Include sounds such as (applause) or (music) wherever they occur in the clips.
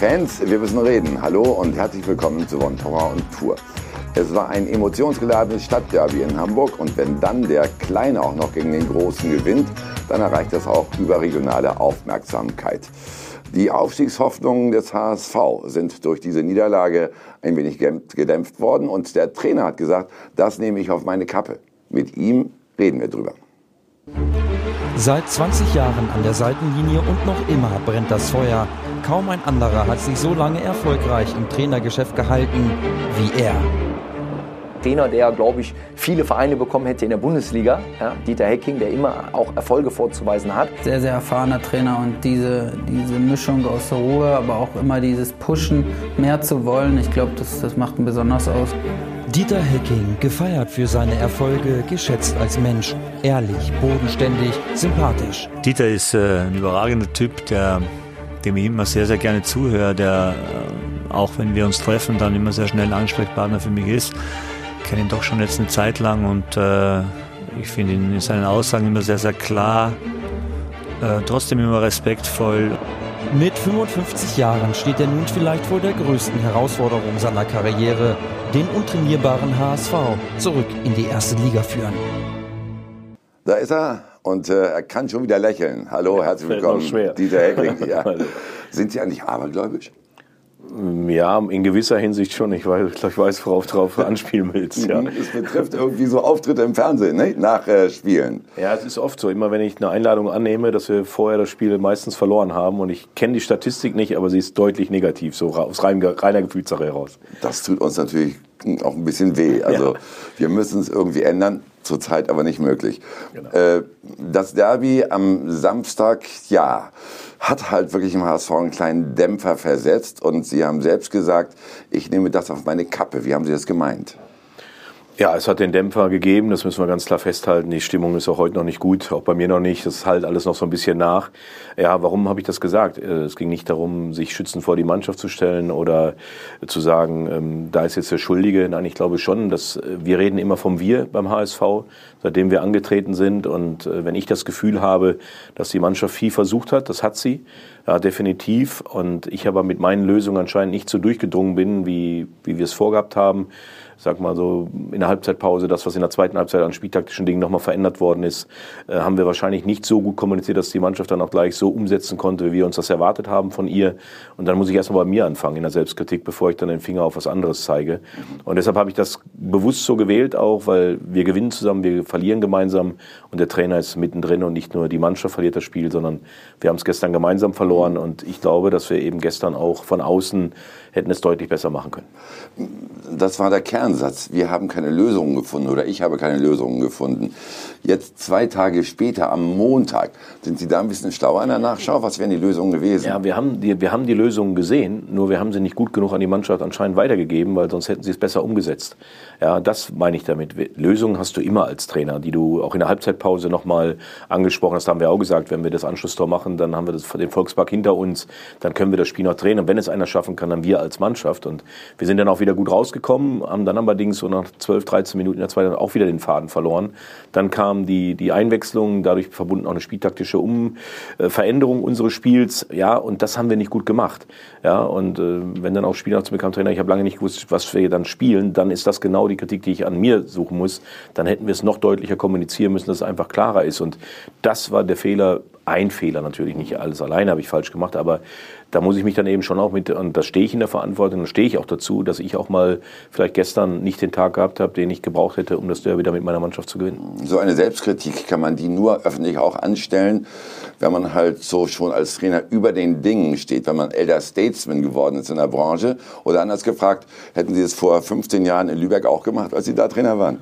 Fans, wir müssen reden. Hallo und herzlich willkommen zu One Power und Tour. Es war ein emotionsgeladenes Stadtderby in Hamburg und wenn dann der Kleine auch noch gegen den Großen gewinnt, dann erreicht das auch überregionale Aufmerksamkeit. Die Aufstiegshoffnungen des HSV sind durch diese Niederlage ein wenig gedämpft worden und der Trainer hat gesagt, das nehme ich auf meine Kappe. Mit ihm reden wir drüber. Seit 20 Jahren an der Seitenlinie und noch immer brennt das Feuer. Kaum ein anderer hat sich so lange erfolgreich im Trainergeschäft gehalten wie er. Trainer, der, glaube ich, viele Vereine bekommen hätte in der Bundesliga. Ja, Dieter Hecking, der immer auch Erfolge vorzuweisen hat. Sehr, sehr erfahrener Trainer und diese, diese Mischung aus der Ruhe, aber auch immer dieses Pushen, mehr zu wollen, ich glaube, das, das macht ihn besonders aus. Dieter Hecking, gefeiert für seine Erfolge, geschätzt als Mensch, ehrlich, bodenständig, sympathisch. Dieter ist äh, ein überragender Typ, der, dem ich immer sehr, sehr gerne zuhöre, der äh, auch wenn wir uns treffen, dann immer sehr schnell ein Ansprechpartner für mich ist kenne ihn doch schon jetzt eine Zeit lang und äh, ich finde ihn in seinen Aussagen immer sehr, sehr klar, äh, trotzdem immer respektvoll. Mit 55 Jahren steht er nun vielleicht vor der größten Herausforderung seiner Karriere, den untrainierbaren HSV zurück in die erste Liga führen. Da ist er und äh, er kann schon wieder lächeln. Hallo, herzlich willkommen, Dieter Heckling. Ja. (laughs) Sind Sie eigentlich abergläubisch? Ja, in gewisser Hinsicht schon. Ich weiß, ich weiß worauf du drauf anspielen willst. Ja. Es betrifft irgendwie so Auftritte im Fernsehen, ne? nach äh, Spielen. Ja, es ist oft so. Immer wenn ich eine Einladung annehme, dass wir vorher das Spiel meistens verloren haben. Und ich kenne die Statistik nicht, aber sie ist deutlich negativ, so aus reiner Gefühlssache heraus. Das tut uns natürlich auch ein bisschen weh. Also ja. wir müssen es irgendwie ändern. Zurzeit aber nicht möglich. Genau. Äh, das Derby am Samstag, ja hat halt wirklich im HSV einen kleinen Dämpfer versetzt. Und Sie haben selbst gesagt, ich nehme das auf meine Kappe. Wie haben Sie das gemeint? Ja, es hat den Dämpfer gegeben, das müssen wir ganz klar festhalten. Die Stimmung ist auch heute noch nicht gut, auch bei mir noch nicht. Das halt alles noch so ein bisschen nach. Ja, warum habe ich das gesagt? Äh, es ging nicht darum, sich schützend vor die Mannschaft zu stellen oder zu sagen, ähm, da ist jetzt der Schuldige. Nein, ich glaube schon, dass äh, wir reden immer vom Wir beim HSV, seitdem wir angetreten sind. Und äh, wenn ich das Gefühl habe, dass die Mannschaft viel versucht hat, das hat sie, ja, definitiv. Und ich aber mit meinen Lösungen anscheinend nicht so durchgedrungen bin, wie, wie wir es vorgehabt haben, sag mal so, in der Halbzeitpause, das, was in der zweiten Halbzeit an spieltaktischen Dingen nochmal verändert worden ist, äh, haben wir wahrscheinlich nicht so gut kommuniziert, dass die Mannschaft dann auch gleich so umsetzen konnte, wie wir uns das erwartet haben von ihr. Und dann muss ich erstmal bei mir anfangen in der Selbstkritik, bevor ich dann den Finger auf was anderes zeige. Und deshalb habe ich das bewusst so gewählt auch, weil wir gewinnen zusammen, wir verlieren gemeinsam und der Trainer ist mittendrin und nicht nur die Mannschaft verliert das Spiel, sondern wir haben es gestern gemeinsam verloren und ich glaube, dass wir eben gestern auch von außen hätten es deutlich besser machen können. Das war der Kernsatz. Wir haben keine Lösungen gefunden oder ich habe keine Lösungen gefunden. Jetzt zwei Tage später, am Montag, sind Sie da ein bisschen schlauer der Nachschau? Was wären die Lösungen gewesen? Ja, wir haben die, wir haben die Lösungen gesehen, nur wir haben sie nicht gut genug an die Mannschaft anscheinend weitergegeben, weil sonst hätten sie es besser umgesetzt. Ja, das meine ich damit. Lösungen hast du immer als Trainer, die du auch in der Halbzeitpause nochmal angesprochen hast. Da haben wir auch gesagt, wenn wir das Anschlusstor machen, dann haben wir das, den Volkspark hinter uns, dann können wir das Spiel noch drehen. Und wenn es einer schaffen kann, dann wir als Mannschaft. Und wir sind dann auch wieder gut rausgekommen, haben dann allerdings so nach 12, 13 Minuten in der zweiten auch wieder den Faden verloren. Dann kam die, die Einwechslung, dadurch verbunden auch eine spieltaktische um äh, Veränderung unseres Spiels. Ja, und das haben wir nicht gut gemacht. Ja, und äh, wenn dann auch Spieler zu bekam, Trainer, ich habe lange nicht gewusst, was wir dann spielen, dann ist das genau die Kritik, die ich an mir suchen muss. Dann hätten wir es noch deutlicher kommunizieren müssen, dass es einfach klarer ist. Und das war der Fehler ein Fehler natürlich, nicht alles alleine habe ich falsch gemacht, aber da muss ich mich dann eben schon auch mit, und da stehe ich in der Verantwortung, da stehe ich auch dazu, dass ich auch mal vielleicht gestern nicht den Tag gehabt habe, den ich gebraucht hätte, um das Derby wieder mit meiner Mannschaft zu gewinnen. So eine Selbstkritik kann man die nur öffentlich auch anstellen, wenn man halt so schon als Trainer über den Dingen steht, wenn man Elder Statesman geworden ist in der Branche. Oder anders gefragt, hätten Sie es vor 15 Jahren in Lübeck auch gemacht, als Sie da Trainer waren?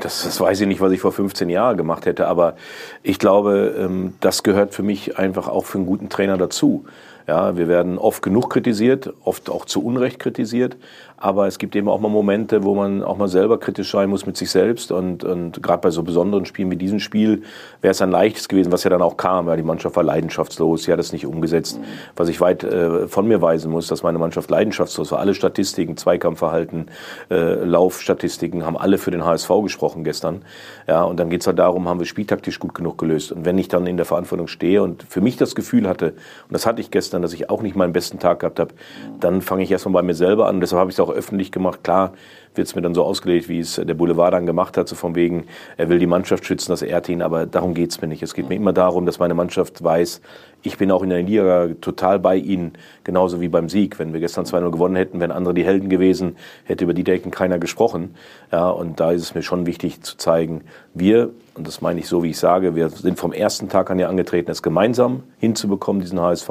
Das, das weiß ich nicht, was ich vor 15 Jahren gemacht hätte, aber ich glaube, ähm, das gehört für mich einfach auch für einen guten Trainer dazu. Ja, wir werden oft genug kritisiert, oft auch zu Unrecht kritisiert. Aber es gibt eben auch mal Momente, wo man auch mal selber kritisch sein muss mit sich selbst. Und, und gerade bei so besonderen Spielen wie diesem Spiel wäre es ein leichtes gewesen, was ja dann auch kam. weil die Mannschaft war leidenschaftslos, sie hat es nicht umgesetzt. Was ich weit äh, von mir weisen muss, dass meine Mannschaft leidenschaftslos war. Alle Statistiken, Zweikampfverhalten, äh, Laufstatistiken haben alle für den HSV gesprochen gestern. Ja, und dann geht es halt darum, haben wir spieltaktisch gut genug gelöst. Und wenn ich dann in der Verantwortung stehe und für mich das Gefühl hatte, und das hatte ich gestern, dass ich auch nicht meinen besten Tag gehabt habe, dann fange ich erstmal bei mir selber an. Deshalb habe ich es auch öffentlich gemacht. Klar, wird es mir dann so ausgelegt, wie es der Boulevard dann gemacht hat, so von wegen, er will die Mannschaft schützen, das ehrt ihn, aber darum geht es mir nicht. Es geht mir immer darum, dass meine Mannschaft weiß, ich bin auch in der Liga total bei ihnen, genauso wie beim Sieg. Wenn wir gestern 2-0 gewonnen hätten, wären andere die Helden gewesen, hätte über die Decken keiner gesprochen. Ja, und da ist es mir schon wichtig zu zeigen, wir, und das meine ich so, wie ich sage, wir sind vom ersten Tag an ja angetreten, es gemeinsam hinzubekommen, diesen HSV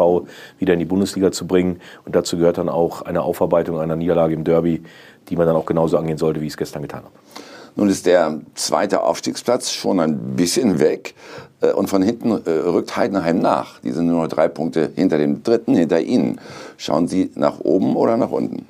wieder in die Bundesliga zu bringen. Und dazu gehört dann auch eine Aufarbeitung einer Niederlage im Derby, die man dann auch genauso angehen sollte, wie ich es gestern getan habe. Nun ist der zweite Aufstiegsplatz schon ein bisschen weg äh, und von hinten äh, rückt Heidenheim nach. Die sind nur noch drei Punkte hinter dem dritten, hinter Ihnen. Schauen Sie nach oben oder nach unten?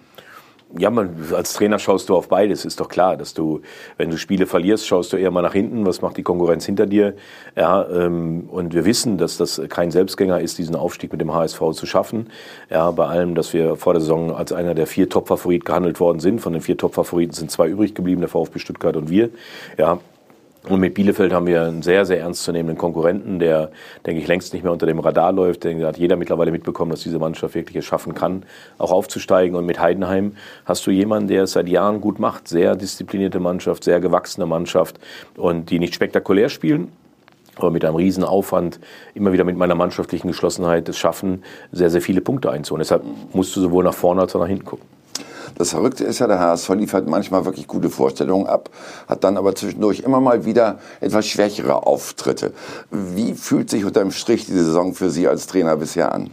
Ja, man, als Trainer schaust du auf beides, ist doch klar, dass du, wenn du Spiele verlierst, schaust du eher mal nach hinten, was macht die Konkurrenz hinter dir. Ja, ähm, und wir wissen, dass das kein Selbstgänger ist, diesen Aufstieg mit dem HSV zu schaffen. Ja, bei allem, dass wir vor der Saison als einer der vier Top-Favoriten gehandelt worden sind. Von den vier Top-Favoriten sind zwei übrig geblieben, der VfB Stuttgart und wir. Ja, und mit Bielefeld haben wir einen sehr, sehr ernstzunehmenden Konkurrenten, der, denke ich, längst nicht mehr unter dem Radar läuft. Denn hat jeder mittlerweile mitbekommen, dass diese Mannschaft wirklich es schaffen kann, auch aufzusteigen. Und mit Heidenheim hast du jemanden, der es seit Jahren gut macht. Sehr disziplinierte Mannschaft, sehr gewachsene Mannschaft und die nicht spektakulär spielen, aber mit einem riesen Aufwand immer wieder mit meiner mannschaftlichen Geschlossenheit es schaffen, sehr, sehr viele Punkte einzuholen. Deshalb musst du sowohl nach vorne als auch nach hinten gucken. Das Verrückte ist ja, der HSV liefert manchmal wirklich gute Vorstellungen ab, hat dann aber zwischendurch immer mal wieder etwas schwächere Auftritte. Wie fühlt sich unterm Strich diese Saison für Sie als Trainer bisher an?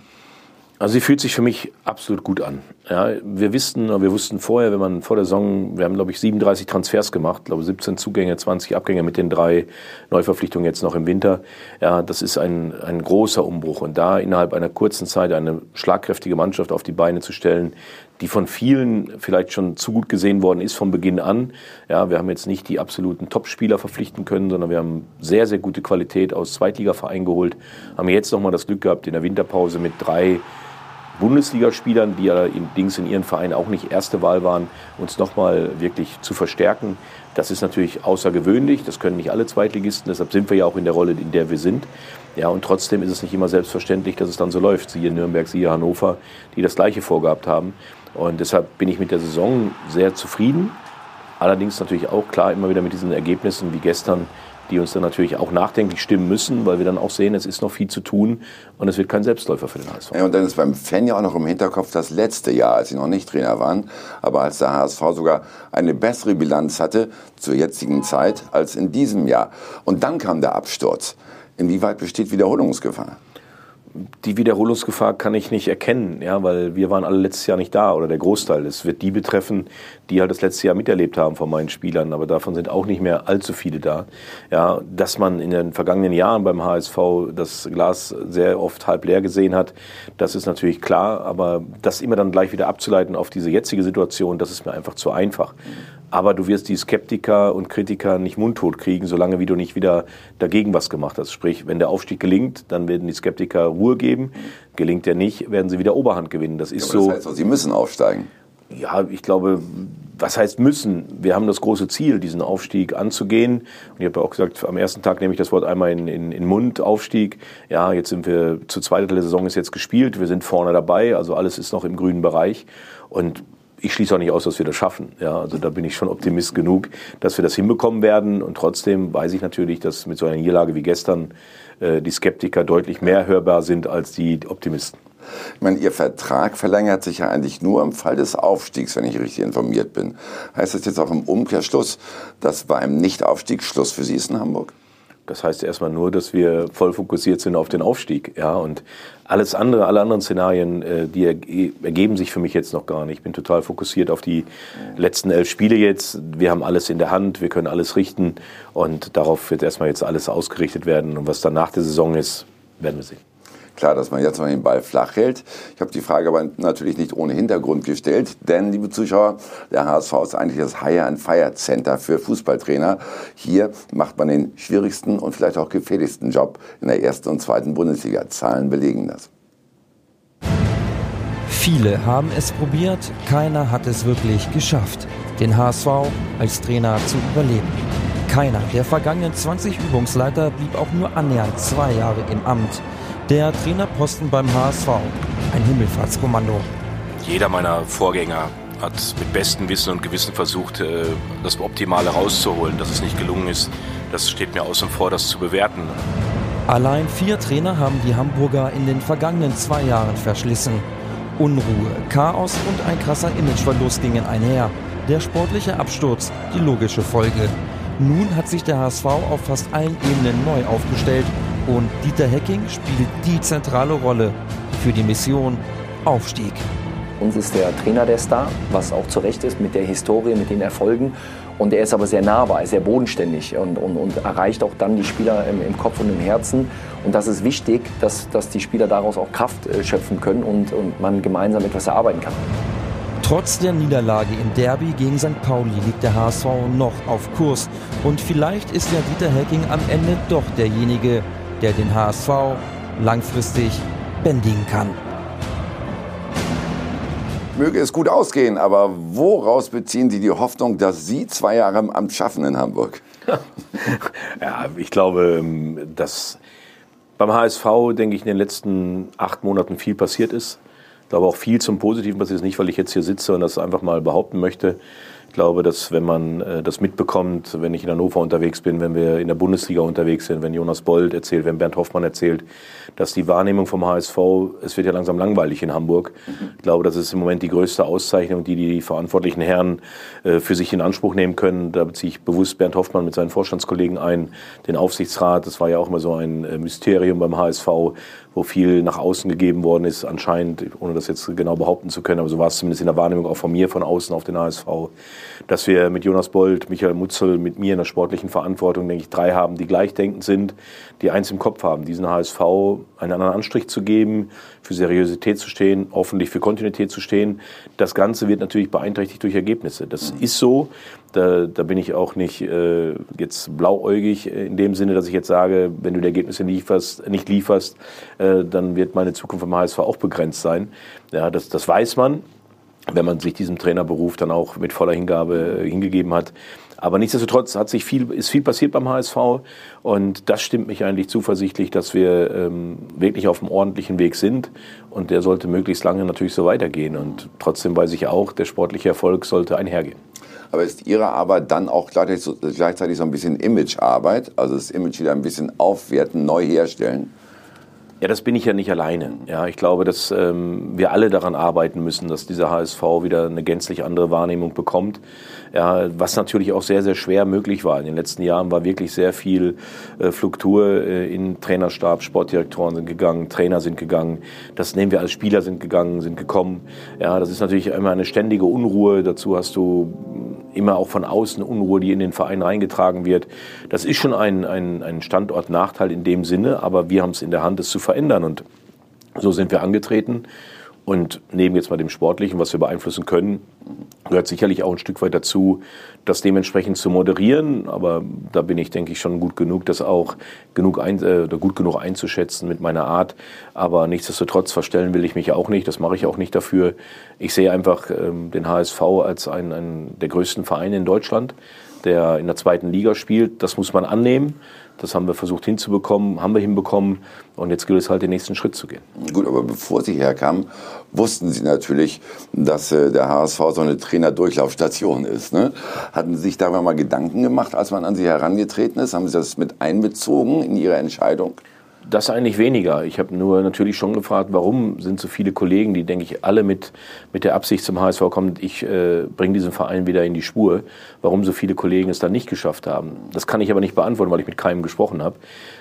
Also sie fühlt sich für mich absolut gut an. Ja, wir wissen, wir wussten vorher, wenn man vor der Saison, wir haben glaube ich 37 Transfers gemacht, glaube 17 Zugänge, 20 Abgänge mit den drei Neuverpflichtungen jetzt noch im Winter. Ja, das ist ein, ein großer Umbruch und da innerhalb einer kurzen Zeit eine schlagkräftige Mannschaft auf die Beine zu stellen, die von vielen vielleicht schon zu gut gesehen worden ist von Beginn an. Ja, wir haben jetzt nicht die absoluten Topspieler verpflichten können, sondern wir haben sehr, sehr gute Qualität aus Zweitligavereinen geholt. Haben jetzt nochmal das Glück gehabt, in der Winterpause mit drei Bundesligaspielern, die ja allerdings in ihren Vereinen auch nicht erste Wahl waren, uns nochmal wirklich zu verstärken. Das ist natürlich außergewöhnlich, das können nicht alle Zweitligisten, deshalb sind wir ja auch in der Rolle, in der wir sind. Ja, und trotzdem ist es nicht immer selbstverständlich, dass es dann so läuft. Siehe Nürnberg, siehe Hannover, die das Gleiche vorgehabt haben. Und deshalb bin ich mit der Saison sehr zufrieden. Allerdings natürlich auch klar immer wieder mit diesen Ergebnissen wie gestern, die uns dann natürlich auch nachdenklich stimmen müssen, weil wir dann auch sehen, es ist noch viel zu tun und es wird kein Selbstläufer für den HSV. Ja, und dann ist beim Fan ja auch noch im Hinterkopf das letzte Jahr, als sie noch nicht Trainer waren, aber als der HSV sogar eine bessere Bilanz hatte zur jetzigen Zeit als in diesem Jahr. Und dann kam der Absturz. Inwieweit besteht Wiederholungsgefahr? Die Wiederholungsgefahr kann ich nicht erkennen, ja, weil wir waren alle letztes Jahr nicht da oder der Großteil. Es wird die betreffen, die halt das letzte Jahr miterlebt haben von meinen Spielern, aber davon sind auch nicht mehr allzu viele da. Ja, dass man in den vergangenen Jahren beim HSV das Glas sehr oft halb leer gesehen hat, das ist natürlich klar, aber das immer dann gleich wieder abzuleiten auf diese jetzige Situation, das ist mir einfach zu einfach. Aber du wirst die Skeptiker und Kritiker nicht mundtot kriegen, solange wie du nicht wieder dagegen was gemacht hast. Sprich, wenn der Aufstieg gelingt, dann werden die Skeptiker Ruhe geben. Gelingt er nicht, werden sie wieder Oberhand gewinnen. Das ist ja, so. Das heißt, sie müssen aufsteigen. Ja, ich glaube, was heißt müssen? Wir haben das große Ziel, diesen Aufstieg anzugehen. Und ich habe ja auch gesagt, am ersten Tag nehme ich das Wort einmal in, in, in Mund, Aufstieg. Ja, jetzt sind wir zu zweiter der Saison ist jetzt gespielt. Wir sind vorne dabei, also alles ist noch im grünen Bereich. Und ich schließe auch nicht aus, dass wir das schaffen. Ja, also da bin ich schon Optimist genug, dass wir das hinbekommen werden. Und trotzdem weiß ich natürlich, dass mit so einer Niederlage wie gestern die Skeptiker deutlich mehr hörbar sind als die Optimisten. Ich meine, Ihr Vertrag verlängert sich ja eigentlich nur im Fall des Aufstiegs, wenn ich richtig informiert bin. Heißt das jetzt auch im Umkehrschluss, dass bei einem Nichtaufstieg Schluss für Sie ist in Hamburg? Das heißt erstmal nur, dass wir voll fokussiert sind auf den Aufstieg. Ja, und alles andere, alle anderen Szenarien, äh, die ergeben sich für mich jetzt noch gar nicht. Ich bin total fokussiert auf die letzten elf Spiele jetzt. Wir haben alles in der Hand, wir können alles richten und darauf wird erstmal jetzt alles ausgerichtet werden. Und was dann nach der Saison ist, werden wir sehen. Klar, dass man jetzt noch den Ball flach hält. Ich habe die Frage aber natürlich nicht ohne Hintergrund gestellt, denn, liebe Zuschauer, der HSV ist eigentlich das Hire and Fire Center für Fußballtrainer. Hier macht man den schwierigsten und vielleicht auch gefährlichsten Job in der ersten und zweiten Bundesliga. Zahlen belegen das. Viele haben es probiert, keiner hat es wirklich geschafft, den HSV als Trainer zu überleben. Keiner der vergangenen 20 Übungsleiter blieb auch nur annähernd zwei Jahre im Amt. Der Trainerposten beim HSV ein Himmelfahrtskommando. Jeder meiner Vorgänger hat mit bestem Wissen und Gewissen versucht, äh, das Optimale rauszuholen. Dass es nicht gelungen ist, das steht mir außen vor, das zu bewerten. Allein vier Trainer haben die Hamburger in den vergangenen zwei Jahren verschlissen. Unruhe, Chaos und ein krasser Imageverlust gingen einher. Der sportliche Absturz, die logische Folge. Nun hat sich der HSV auf fast allen Ebenen neu aufgestellt und Dieter Hecking spielt die zentrale Rolle für die Mission Aufstieg. Uns ist der Trainer der Star, was auch zu Recht ist mit der Historie, mit den Erfolgen. Und er ist aber sehr nahbar, sehr bodenständig und, und, und erreicht auch dann die Spieler im, im, Kopf und im Herzen. Und das ist wichtig, dass, dass die Spieler daraus auch Kraft äh, schöpfen können und, und man gemeinsam etwas erarbeiten kann. Trotz der Niederlage im Derby gegen St. Pauli liegt der HSV noch auf Kurs. Und vielleicht ist ja Dieter Hecking am Ende doch derjenige, der den HSV langfristig bändigen kann. Möge es gut ausgehen, aber woraus beziehen Sie die Hoffnung, dass Sie zwei Jahre im Amt schaffen in Hamburg? (laughs) ja, ich glaube, ähm, dass beim HSV, denke ich, in den letzten acht Monaten viel passiert ist. Ich glaube auch viel zum Positiven passiert ist, nicht weil ich jetzt hier sitze und das einfach mal behaupten möchte, ich glaube, dass wenn man äh, das mitbekommt, wenn ich in Hannover unterwegs bin, wenn wir in der Bundesliga unterwegs sind, wenn Jonas Bold erzählt, wenn Bernd Hoffmann erzählt, dass die Wahrnehmung vom HSV, es wird ja langsam langweilig in Hamburg. Ich glaube, das ist im Moment die größte Auszeichnung, die die verantwortlichen Herren äh, für sich in Anspruch nehmen können. Da beziehe ich bewusst Bernd Hoffmann mit seinen Vorstandskollegen ein, den Aufsichtsrat. Das war ja auch immer so ein äh, Mysterium beim HSV, wo viel nach außen gegeben worden ist, anscheinend, ohne das jetzt genau behaupten zu können, aber so war es zumindest in der Wahrnehmung auch von mir von außen auf den HSV, dass wir mit Jonas Bold, Michael Mutzel, mit mir in der sportlichen Verantwortung, denke ich, drei haben, die gleichdenkend sind, die eins im Kopf haben, diesen HSV einen anderen Anstrich zu geben, für Seriosität zu stehen, hoffentlich für Kontinuität zu stehen. Das Ganze wird natürlich beeinträchtigt durch Ergebnisse. Das ist so. Da, da bin ich auch nicht äh, jetzt blauäugig in dem Sinne, dass ich jetzt sage, wenn du die Ergebnisse lieferst, nicht lieferst, äh, dann wird meine Zukunft vom HSV auch begrenzt sein. Ja, das, das weiß man wenn man sich diesem Trainerberuf dann auch mit voller Hingabe äh, hingegeben hat. Aber nichtsdestotrotz hat sich viel, ist viel passiert beim HSV und das stimmt mich eigentlich zuversichtlich, dass wir ähm, wirklich auf einem ordentlichen Weg sind und der sollte möglichst lange natürlich so weitergehen und trotzdem weiß ich auch, der sportliche Erfolg sollte einhergehen. Aber ist Ihre Arbeit dann auch gleichzeitig so, gleichzeitig so ein bisschen Imagearbeit, also das Image wieder ein bisschen aufwerten, neu herstellen? Ja, das bin ich ja nicht alleine. Ja, ich glaube, dass ähm, wir alle daran arbeiten müssen, dass dieser HSV wieder eine gänzlich andere Wahrnehmung bekommt. Ja, was natürlich auch sehr, sehr schwer möglich war. In den letzten Jahren war wirklich sehr viel äh, Fluktur äh, in Trainerstab, Sportdirektoren sind gegangen, Trainer sind gegangen. Das nehmen wir als Spieler sind gegangen, sind gekommen. Ja, das ist natürlich immer eine ständige Unruhe. Dazu hast du immer auch von außen Unruhe, die in den Verein reingetragen wird. Das ist schon ein, ein, ein Standortnachteil in dem Sinne, aber wir haben es in der Hand, es zu verändern. Und so sind wir angetreten. Und neben jetzt mal dem Sportlichen, was wir beeinflussen können, gehört sicherlich auch ein Stück weit dazu, das dementsprechend zu moderieren. Aber da bin ich, denke ich, schon gut genug, das auch genug ein, äh, gut genug einzuschätzen mit meiner Art. Aber nichtsdestotrotz verstellen will ich mich auch nicht. Das mache ich auch nicht dafür. Ich sehe einfach ähm, den HSV als einen, einen der größten Vereine in Deutschland, der in der zweiten Liga spielt. Das muss man annehmen. Das haben wir versucht hinzubekommen, haben wir hinbekommen. Und jetzt gilt es halt, den nächsten Schritt zu gehen. Gut, aber bevor Sie herkamen, wussten Sie natürlich, dass äh, der HSV so eine Trainerdurchlaufstation ist. Ne? Hatten Sie sich darüber mal Gedanken gemacht, als man an Sie herangetreten ist? Haben Sie das mit einbezogen in Ihre Entscheidung? Das eigentlich weniger. Ich habe nur natürlich schon gefragt, warum sind so viele Kollegen, die, denke ich, alle mit, mit der Absicht zum HSV kommen, ich äh, bringe diesen Verein wieder in die Spur, warum so viele Kollegen es dann nicht geschafft haben. Das kann ich aber nicht beantworten, weil ich mit keinem gesprochen habe.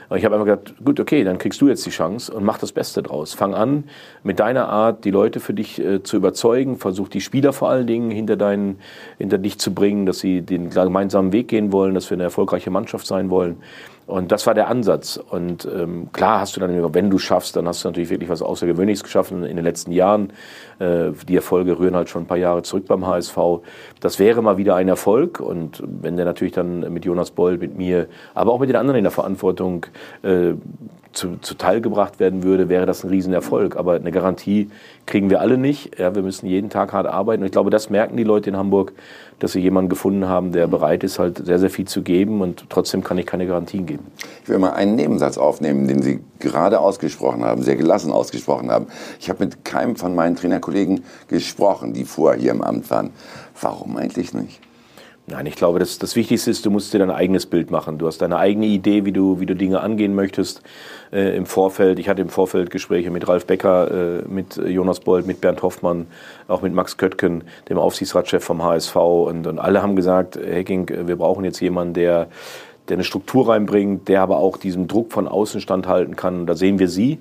Aber ich habe einfach gesagt, gut, okay, dann kriegst du jetzt die Chance und mach das Beste draus. Fang an, mit deiner Art die Leute für dich äh, zu überzeugen. Versuch die Spieler vor allen Dingen hinter, deinen, hinter dich zu bringen, dass sie den gemeinsamen Weg gehen wollen, dass wir eine erfolgreiche Mannschaft sein wollen. Und das war der Ansatz. Und ähm, klar hast du dann, wenn du schaffst, dann hast du natürlich wirklich was Außergewöhnliches geschaffen in den letzten Jahren. Äh, die Erfolge rühren halt schon ein paar Jahre zurück beim HSV. Das wäre mal wieder ein Erfolg. Und wenn der natürlich dann mit Jonas Boll, mit mir, aber auch mit den anderen in der Verantwortung äh, zu, zuteil gebracht werden würde, wäre das ein Riesenerfolg. Aber eine Garantie kriegen wir alle nicht. Ja, wir müssen jeden Tag hart arbeiten. Und ich glaube, das merken die Leute in Hamburg, dass sie jemanden gefunden haben, der bereit ist, halt sehr, sehr viel zu geben. Und trotzdem kann ich keine Garantien geben. Ich will mal einen Nebensatz aufnehmen, den Sie gerade ausgesprochen haben, sehr gelassen ausgesprochen haben. Ich habe mit keinem von meinen Trainerkollegen gesprochen, die vorher hier im Amt waren. Warum eigentlich nicht? Nein, ich glaube, das, das Wichtigste ist, du musst dir dein eigenes Bild machen. Du hast deine eigene Idee, wie du, wie du Dinge angehen möchtest äh, im Vorfeld. Ich hatte im Vorfeld Gespräche mit Ralf Becker, äh, mit Jonas Bold, mit Bernd Hoffmann, auch mit Max Köttgen, dem Aufsichtsratschef vom HSV. Und, und alle haben gesagt, Hacking, wir brauchen jetzt jemanden, der der eine Struktur reinbringt, der aber auch diesem Druck von außen standhalten kann. Da sehen wir sie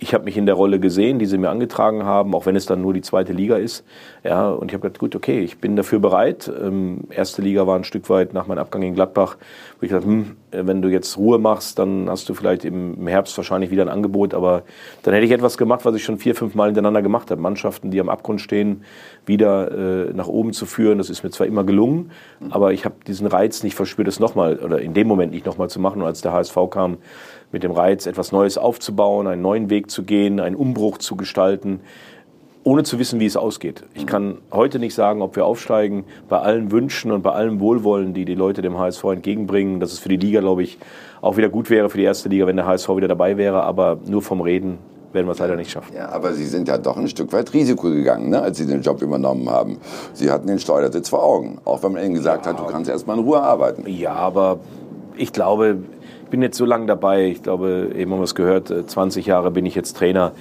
ich habe mich in der Rolle gesehen, die sie mir angetragen haben, auch wenn es dann nur die zweite Liga ist. Ja, und ich habe gedacht, gut, okay, ich bin dafür bereit. Ähm, erste Liga war ein Stück weit nach meinem Abgang in Gladbach, wo ich dachte, hm, wenn du jetzt Ruhe machst, dann hast du vielleicht im Herbst wahrscheinlich wieder ein Angebot. Aber dann hätte ich etwas gemacht, was ich schon vier, fünf Mal hintereinander gemacht habe. Mannschaften, die am Abgrund stehen, wieder äh, nach oben zu führen. Das ist mir zwar immer gelungen, aber ich habe diesen Reiz nicht verspürt, das nochmal oder in dem Moment nicht nochmal zu machen. Und als der HSV kam, mit dem Reiz, etwas Neues aufzubauen, einen neuen Weg zu gehen, einen Umbruch zu gestalten, ohne zu wissen, wie es ausgeht. Ich kann heute nicht sagen, ob wir aufsteigen, bei allen Wünschen und bei allem Wohlwollen, die die Leute dem HSV entgegenbringen, dass es für die Liga, glaube ich, auch wieder gut wäre, für die erste Liga, wenn der HSV wieder dabei wäre, aber nur vom Reden werden wir es leider nicht schaffen. Ja, aber Sie sind ja doch ein Stück weit Risiko gegangen, ne, als Sie den Job übernommen haben. Sie hatten den Steuersitz vor Augen, auch wenn man Ihnen gesagt ja, hat, du kannst erst mal in Ruhe arbeiten. Ja, aber ich glaube, ich bin jetzt so lange dabei, ich glaube, eben haben wir es gehört, 20 äh, Jahre bin ich jetzt Trainer.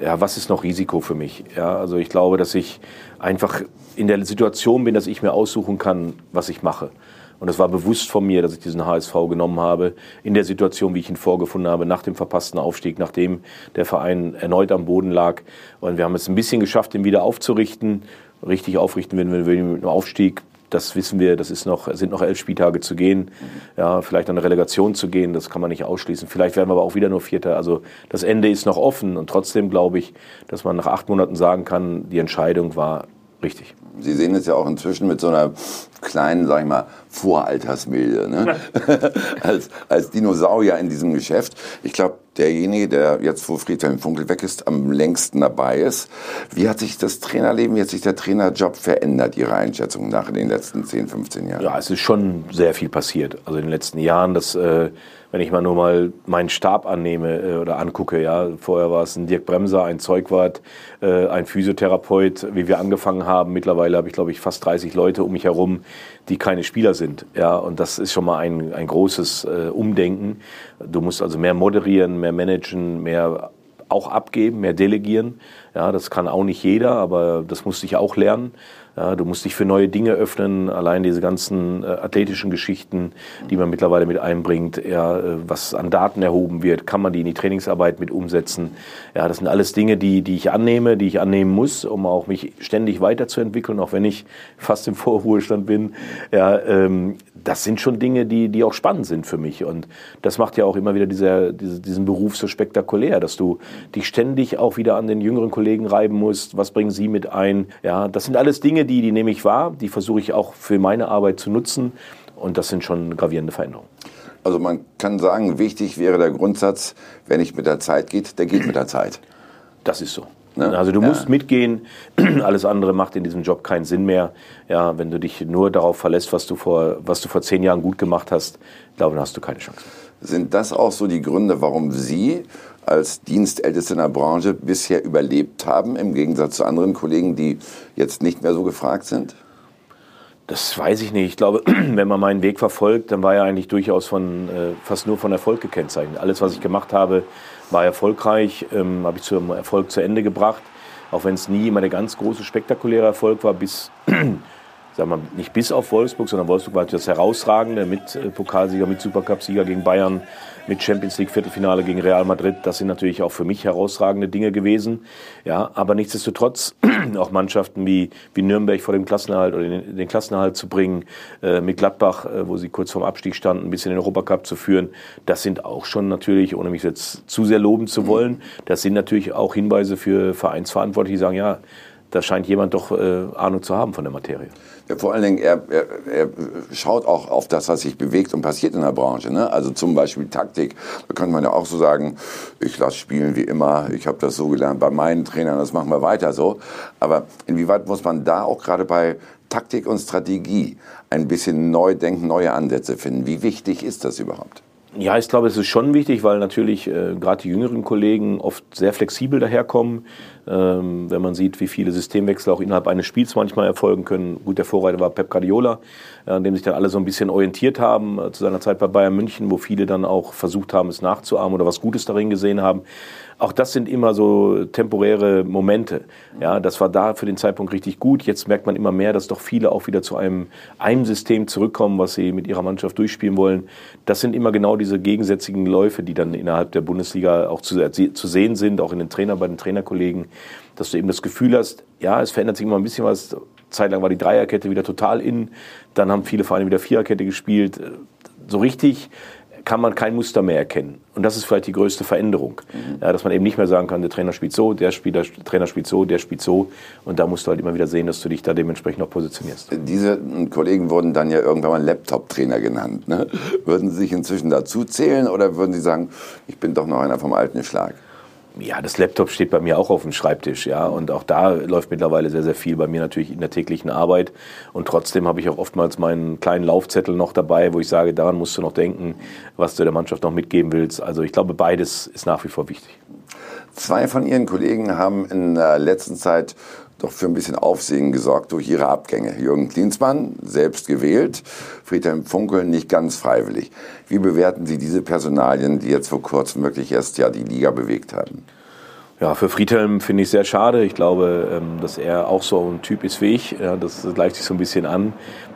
Ja, was ist noch Risiko für mich? Ja, also ich glaube, dass ich einfach in der Situation bin, dass ich mir aussuchen kann, was ich mache. Und es war bewusst von mir, dass ich diesen HSV genommen habe, in der Situation, wie ich ihn vorgefunden habe, nach dem verpassten Aufstieg, nachdem der Verein erneut am Boden lag. Und wir haben es ein bisschen geschafft, ihn wieder aufzurichten. Richtig aufrichten, wenn wir mit dem Aufstieg das wissen wir, das ist noch, sind noch elf Spieltage zu gehen. Ja, vielleicht an eine Relegation zu gehen, das kann man nicht ausschließen. Vielleicht werden wir aber auch wieder nur Vierter. Also das Ende ist noch offen und trotzdem glaube ich, dass man nach acht Monaten sagen kann, die Entscheidung war richtig. Sie sehen es ja auch inzwischen mit so einer kleinen, sag ich mal, Voraltersmilde, ne? (laughs) als, als Dinosaurier in diesem Geschäft. Ich glaube, derjenige, der jetzt, wo Friedhelm Funkel weg ist, am längsten dabei ist. Wie hat sich das Trainerleben, wie hat sich der Trainerjob verändert, Ihre Einschätzung nach in den letzten 10, 15 Jahren? Ja, es ist schon sehr viel passiert. Also in den letzten Jahren, das, äh, wenn ich mal nur mal meinen Stab annehme äh, oder angucke, ja, vorher war es ein Dirk Bremser, ein Zeugwart, äh, ein Physiotherapeut, wie wir angefangen haben. Mittlerweile habe ich, glaube ich, fast 30 Leute um mich herum, die keine Spieler sind. Ja, und das ist schon mal ein, ein großes äh, Umdenken. Du musst also mehr moderieren, mehr managen, mehr auch abgeben, mehr delegieren. Ja, das kann auch nicht jeder, aber das musste ich auch lernen. Ja, du musst dich für neue Dinge öffnen. Allein diese ganzen äh, athletischen Geschichten, die man mittlerweile mit einbringt, ja, äh, was an Daten erhoben wird, kann man die in die Trainingsarbeit mit umsetzen. Ja, das sind alles Dinge, die, die ich annehme, die ich annehmen muss, um auch mich ständig weiterzuentwickeln, auch wenn ich fast im Vorruhestand bin. Ja, ähm, das sind schon Dinge, die, die auch spannend sind für mich. Und das macht ja auch immer wieder dieser, diese, diesen Beruf so spektakulär, dass du dich ständig auch wieder an den jüngeren Kollegen reiben musst. Was bringen sie mit ein? Ja, das sind alles Dinge, die, die nehme ich wahr, die versuche ich auch für meine Arbeit zu nutzen. Und das sind schon gravierende Veränderungen. Also man kann sagen, wichtig wäre der Grundsatz, wer nicht mit der Zeit geht, der geht mit der Zeit. Das ist so. Ne? Also du ja. musst mitgehen, (clears throat) alles andere macht in diesem Job keinen Sinn mehr. Ja, wenn du dich nur darauf verlässt, was du vor, was du vor zehn Jahren gut gemacht hast, glaube dann hast du keine Chance. Sind das auch so die Gründe, warum Sie als Dienstälteste in der Branche bisher überlebt haben, im Gegensatz zu anderen Kollegen, die jetzt nicht mehr so gefragt sind? Das weiß ich nicht. Ich glaube, (clears throat) wenn man meinen Weg verfolgt, dann war er eigentlich durchaus von, äh, fast nur von Erfolg gekennzeichnet. Alles, was ich gemacht habe, war erfolgreich, ähm, habe ich zum Erfolg zu Ende gebracht. Auch wenn es nie immer der ganz große, spektakuläre Erfolg war, bis, sagen wir nicht bis auf Wolfsburg, sondern Wolfsburg war das Herausragende mit äh, Pokalsieger, mit Supercup-Sieger gegen Bayern, mit Champions League Viertelfinale gegen Real Madrid. Das sind natürlich auch für mich herausragende Dinge gewesen. Ja, aber nichtsdestotrotz (clears throat) auch Mannschaften wie, wie Nürnberg vor dem Klassenerhalt oder den, den Klassenerhalt zu bringen, äh, mit Gladbach, äh, wo sie kurz vorm Abstieg standen, ein bisschen den Europacup zu führen. Das sind auch schon natürlich, ohne mich jetzt zu sehr loben zu wollen, das sind natürlich auch Hinweise für Vereinsverantwortliche, die sagen, ja, da scheint jemand doch äh, Ahnung zu haben von der Materie. Vor allen Dingen, er, er, er schaut auch auf das, was sich bewegt und passiert in der Branche. Ne? Also zum Beispiel Taktik. Da könnte man ja auch so sagen, ich lasse spielen wie immer, ich habe das so gelernt bei meinen Trainern, das machen wir weiter so. Aber inwieweit muss man da auch gerade bei Taktik und Strategie ein bisschen neu denken, neue Ansätze finden? Wie wichtig ist das überhaupt? Ja, ich glaube, es ist schon wichtig, weil natürlich äh, gerade die jüngeren Kollegen oft sehr flexibel daherkommen. Ähm, wenn man sieht, wie viele Systemwechsel auch innerhalb eines Spiels manchmal erfolgen können. Gut, der Vorreiter war Pep Guardiola, äh, an dem sich dann alle so ein bisschen orientiert haben äh, zu seiner Zeit bei Bayern München, wo viele dann auch versucht haben, es nachzuahmen oder was Gutes darin gesehen haben. Auch das sind immer so temporäre Momente. Ja, das war da für den Zeitpunkt richtig gut. Jetzt merkt man immer mehr, dass doch viele auch wieder zu einem, einem System zurückkommen, was sie mit ihrer Mannschaft durchspielen wollen. Das sind immer genau diese gegensätzigen Läufe, die dann innerhalb der Bundesliga auch zu, zu sehen sind, auch in den Trainer, bei den Trainerkollegen, dass du eben das Gefühl hast, ja, es verändert sich immer ein bisschen was. Zeitlang war die Dreierkette wieder total in. Dann haben viele Vereine wieder Viererkette gespielt. So richtig kann man kein Muster mehr erkennen. Und das ist vielleicht die größte Veränderung. Mhm. Ja, dass man eben nicht mehr sagen kann, der Trainer spielt so, der, Spieler, der Trainer spielt so, der spielt so. Und da musst du halt immer wieder sehen, dass du dich da dementsprechend auch positionierst. Diese Kollegen wurden dann ja irgendwann mal Laptop-Trainer genannt. Ne? Würden Sie sich inzwischen dazu zählen oder würden Sie sagen, ich bin doch noch einer vom alten Schlag? Ja, das Laptop steht bei mir auch auf dem Schreibtisch, ja, und auch da läuft mittlerweile sehr, sehr viel bei mir natürlich in der täglichen Arbeit. Und trotzdem habe ich auch oftmals meinen kleinen Laufzettel noch dabei, wo ich sage, daran musst du noch denken, was du der Mannschaft noch mitgeben willst. Also ich glaube, beides ist nach wie vor wichtig. Zwei von Ihren Kollegen haben in der letzten Zeit doch für ein bisschen Aufsehen gesorgt durch ihre Abgänge. Jürgen Klinsmann, selbst gewählt, Friedhelm Funkel nicht ganz freiwillig. Wie bewerten Sie diese Personalien, die jetzt vor kurzem wirklich erst ja die Liga bewegt haben? Ja, für Friedhelm finde ich sehr schade. Ich glaube, ähm, dass er auch so ein Typ ist wie ich. das gleicht sich so ein bisschen an,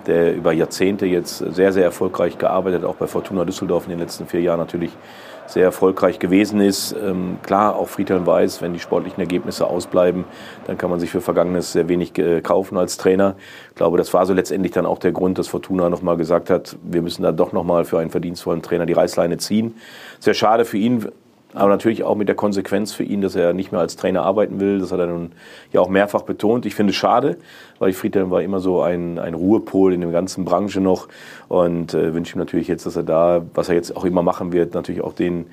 der über Jahrzehnte jetzt sehr, sehr erfolgreich gearbeitet, hat, auch bei Fortuna Düsseldorf in den letzten vier Jahren natürlich sehr erfolgreich gewesen ist. Ähm, klar, auch Friedhelm weiß, wenn die sportlichen Ergebnisse ausbleiben, dann kann man sich für Vergangenes sehr wenig äh, kaufen als Trainer. Ich glaube, das war so letztendlich dann auch der Grund, dass Fortuna nochmal gesagt hat, wir müssen da doch nochmal für einen verdienstvollen Trainer die Reißleine ziehen. Sehr schade für ihn, aber natürlich auch mit der Konsequenz für ihn, dass er nicht mehr als Trainer arbeiten will. Das hat er nun ja auch mehrfach betont. Ich finde es schade, weil Friedhelm war immer so ein, ein Ruhepol in der ganzen Branche noch und äh, wünsche ihm natürlich jetzt, dass er da, was er jetzt auch immer machen wird, natürlich auch den,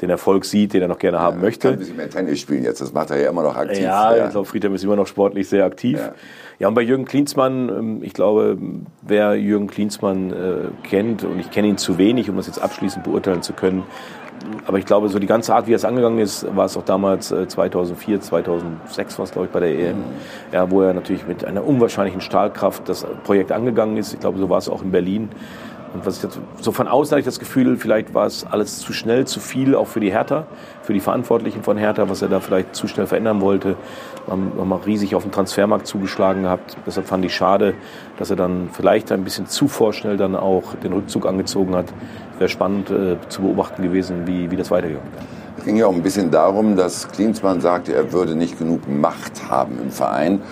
den Erfolg sieht, den er noch gerne haben ja, möchte. Kann ein bisschen mehr Tennis spielen jetzt, das macht er ja immer noch aktiv. Ja, ja. ich glaube, Friedhelm ist immer noch sportlich sehr aktiv. Ja. Ja, und bei Jürgen Klinsmann, ähm, ich glaube, wer Jürgen Klinsmann äh, kennt, und ich kenne ihn zu wenig, um das jetzt abschließend beurteilen zu können, aber ich glaube, so die ganze Art, wie er es angegangen ist, war es auch damals 2004, 2006 war es, glaube ich, bei der EM, mhm. ja, wo er natürlich mit einer unwahrscheinlichen Stahlkraft das Projekt angegangen ist. Ich glaube, so war es auch in Berlin. Und was ich jetzt, so von außen hatte ich das Gefühl, vielleicht war es alles zu schnell, zu viel, auch für die Hertha, für die Verantwortlichen von Hertha, was er da vielleicht zu schnell verändern wollte. Man haben mal riesig auf den Transfermarkt zugeschlagen gehabt. Deshalb fand ich schade, dass er dann vielleicht ein bisschen zu vorschnell dann auch den Rückzug angezogen hat. Wäre spannend äh, zu beobachten gewesen, wie, wie das wäre. Es ging ja auch ein bisschen darum, dass Klinsmann sagte, er würde nicht genug Macht haben im Verein,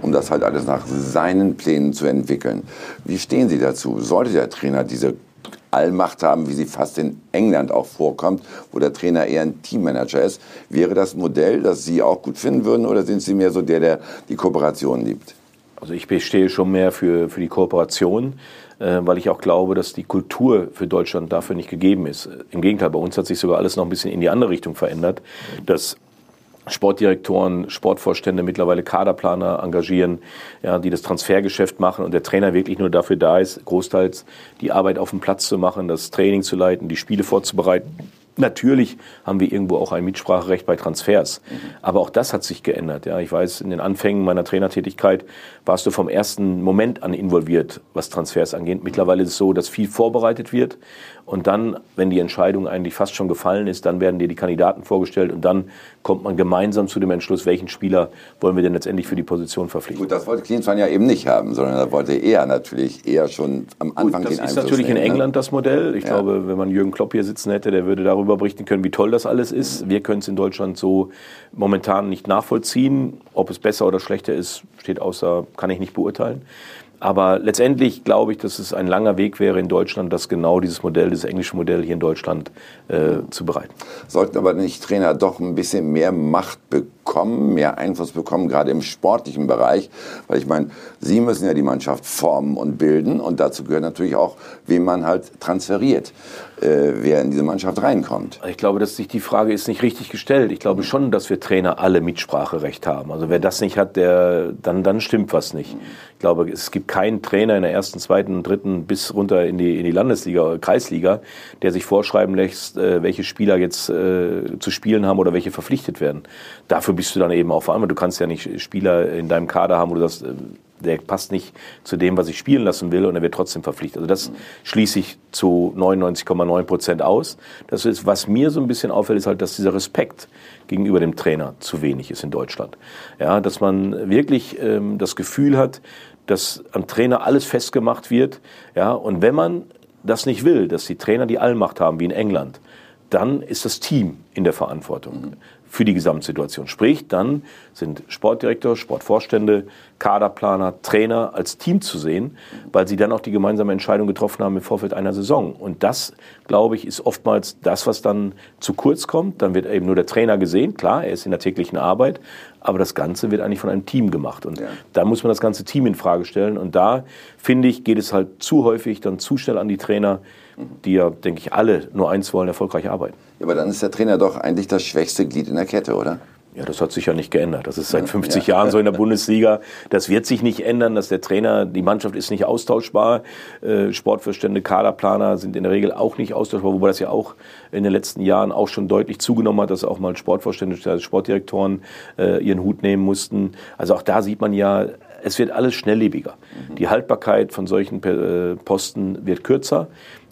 um das halt alles nach seinen Plänen zu entwickeln. Wie stehen Sie dazu? Sollte der Trainer diese Allmacht haben, wie sie fast in England auch vorkommt, wo der Trainer eher ein Teammanager ist. Wäre das ein Modell, das Sie auch gut finden würden oder sind Sie mehr so der, der die Kooperation liebt? Also ich bestehe schon mehr für, für die Kooperation. Äh, weil ich auch glaube, dass die Kultur für Deutschland dafür nicht gegeben ist. Im Gegenteil, bei uns hat sich sogar alles noch ein bisschen in die andere Richtung verändert, dass Sportdirektoren, Sportvorstände mittlerweile Kaderplaner engagieren, ja, die das Transfergeschäft machen und der Trainer wirklich nur dafür da ist, großteils die Arbeit auf dem Platz zu machen, das Training zu leiten, die Spiele vorzubereiten Natürlich haben wir irgendwo auch ein Mitspracherecht bei Transfers. Aber auch das hat sich geändert. Ja, ich weiß, in den Anfängen meiner Trainertätigkeit warst du vom ersten Moment an involviert, was Transfers angeht. Mittlerweile ist es so, dass viel vorbereitet wird und dann, wenn die Entscheidung eigentlich fast schon gefallen ist, dann werden dir die Kandidaten vorgestellt und dann kommt man gemeinsam zu dem Entschluss, welchen Spieler wollen wir denn letztendlich für die Position verpflichten. Gut, das wollte Klinsmann ja eben nicht haben, sondern er wollte eher natürlich eher schon am Anfang Gut, das den ist natürlich in ne? England das Modell. Ich ja. glaube, wenn man Jürgen Klopp hier sitzen hätte, der würde darüber berichten können, wie toll das alles ist. Wir können es in Deutschland so momentan nicht nachvollziehen. Ob es besser oder schlechter ist, steht außer, kann ich nicht beurteilen. Aber letztendlich glaube ich, dass es ein langer Weg wäre in Deutschland, das genau dieses Modell, dieses englische Modell hier in Deutschland äh, zu bereiten. Sollten aber nicht Trainer doch ein bisschen mehr Macht bekommen, mehr Einfluss bekommen, gerade im sportlichen Bereich? Weil ich meine, Sie müssen ja die Mannschaft formen und bilden und dazu gehört natürlich auch, wen man halt transferiert äh, wer in diese Mannschaft reinkommt. Ich glaube, dass sich die Frage ist nicht richtig gestellt. Ich glaube schon, dass wir Trainer alle Mitspracherecht haben. Also wer das nicht hat, der dann dann stimmt was nicht. Ich glaube, es gibt keinen Trainer in der ersten, zweiten, dritten bis runter in die, in die Landesliga, Kreisliga, der sich vorschreiben lässt, äh, welche Spieler jetzt äh, zu spielen haben oder welche verpflichtet werden. Dafür bist du dann eben auch verantwortlich. Du kannst ja nicht Spieler in deinem Kader haben, wo du sagst, äh, der passt nicht zu dem, was ich spielen lassen will und er wird trotzdem verpflichtet. Also das schließe ich zu 99,9 Prozent aus. Das ist, was mir so ein bisschen auffällt, ist halt, dass dieser Respekt gegenüber dem Trainer zu wenig ist in Deutschland. Ja, dass man wirklich ähm, das Gefühl hat, dass am Trainer alles festgemacht wird. Ja, und wenn man das nicht will, dass die Trainer die Allmacht haben, wie in England, dann ist das Team in der Verantwortung für die Gesamtsituation. Sprich, dann sind Sportdirektor, Sportvorstände, Kaderplaner, Trainer als Team zu sehen, weil sie dann auch die gemeinsame Entscheidung getroffen haben im Vorfeld einer Saison. Und das, glaube ich, ist oftmals das, was dann zu kurz kommt. Dann wird eben nur der Trainer gesehen. Klar, er ist in der täglichen Arbeit, aber das Ganze wird eigentlich von einem Team gemacht. Und ja. da muss man das ganze Team in Frage stellen. Und da, finde ich, geht es halt zu häufig dann zu schnell an die Trainer, die ja, denke ich, alle nur eins wollen, erfolgreich arbeiten. Ja, aber dann ist der Trainer doch eigentlich das schwächste Glied in der Kette, oder? Ja, das hat sich ja nicht geändert. Das ist seit 50 ja. Jahren so in der (laughs) Bundesliga. Das wird sich nicht ändern, dass der Trainer, die Mannschaft ist nicht austauschbar. Äh, Sportvorstände, Kaderplaner sind in der Regel auch nicht austauschbar, wobei das ja auch in den letzten Jahren auch schon deutlich zugenommen hat, dass auch mal Sportvorstände, also Sportdirektoren äh, ihren Hut nehmen mussten. Also auch da sieht man ja, es wird alles schnelllebiger. Mhm. Die Haltbarkeit von solchen äh, Posten wird kürzer.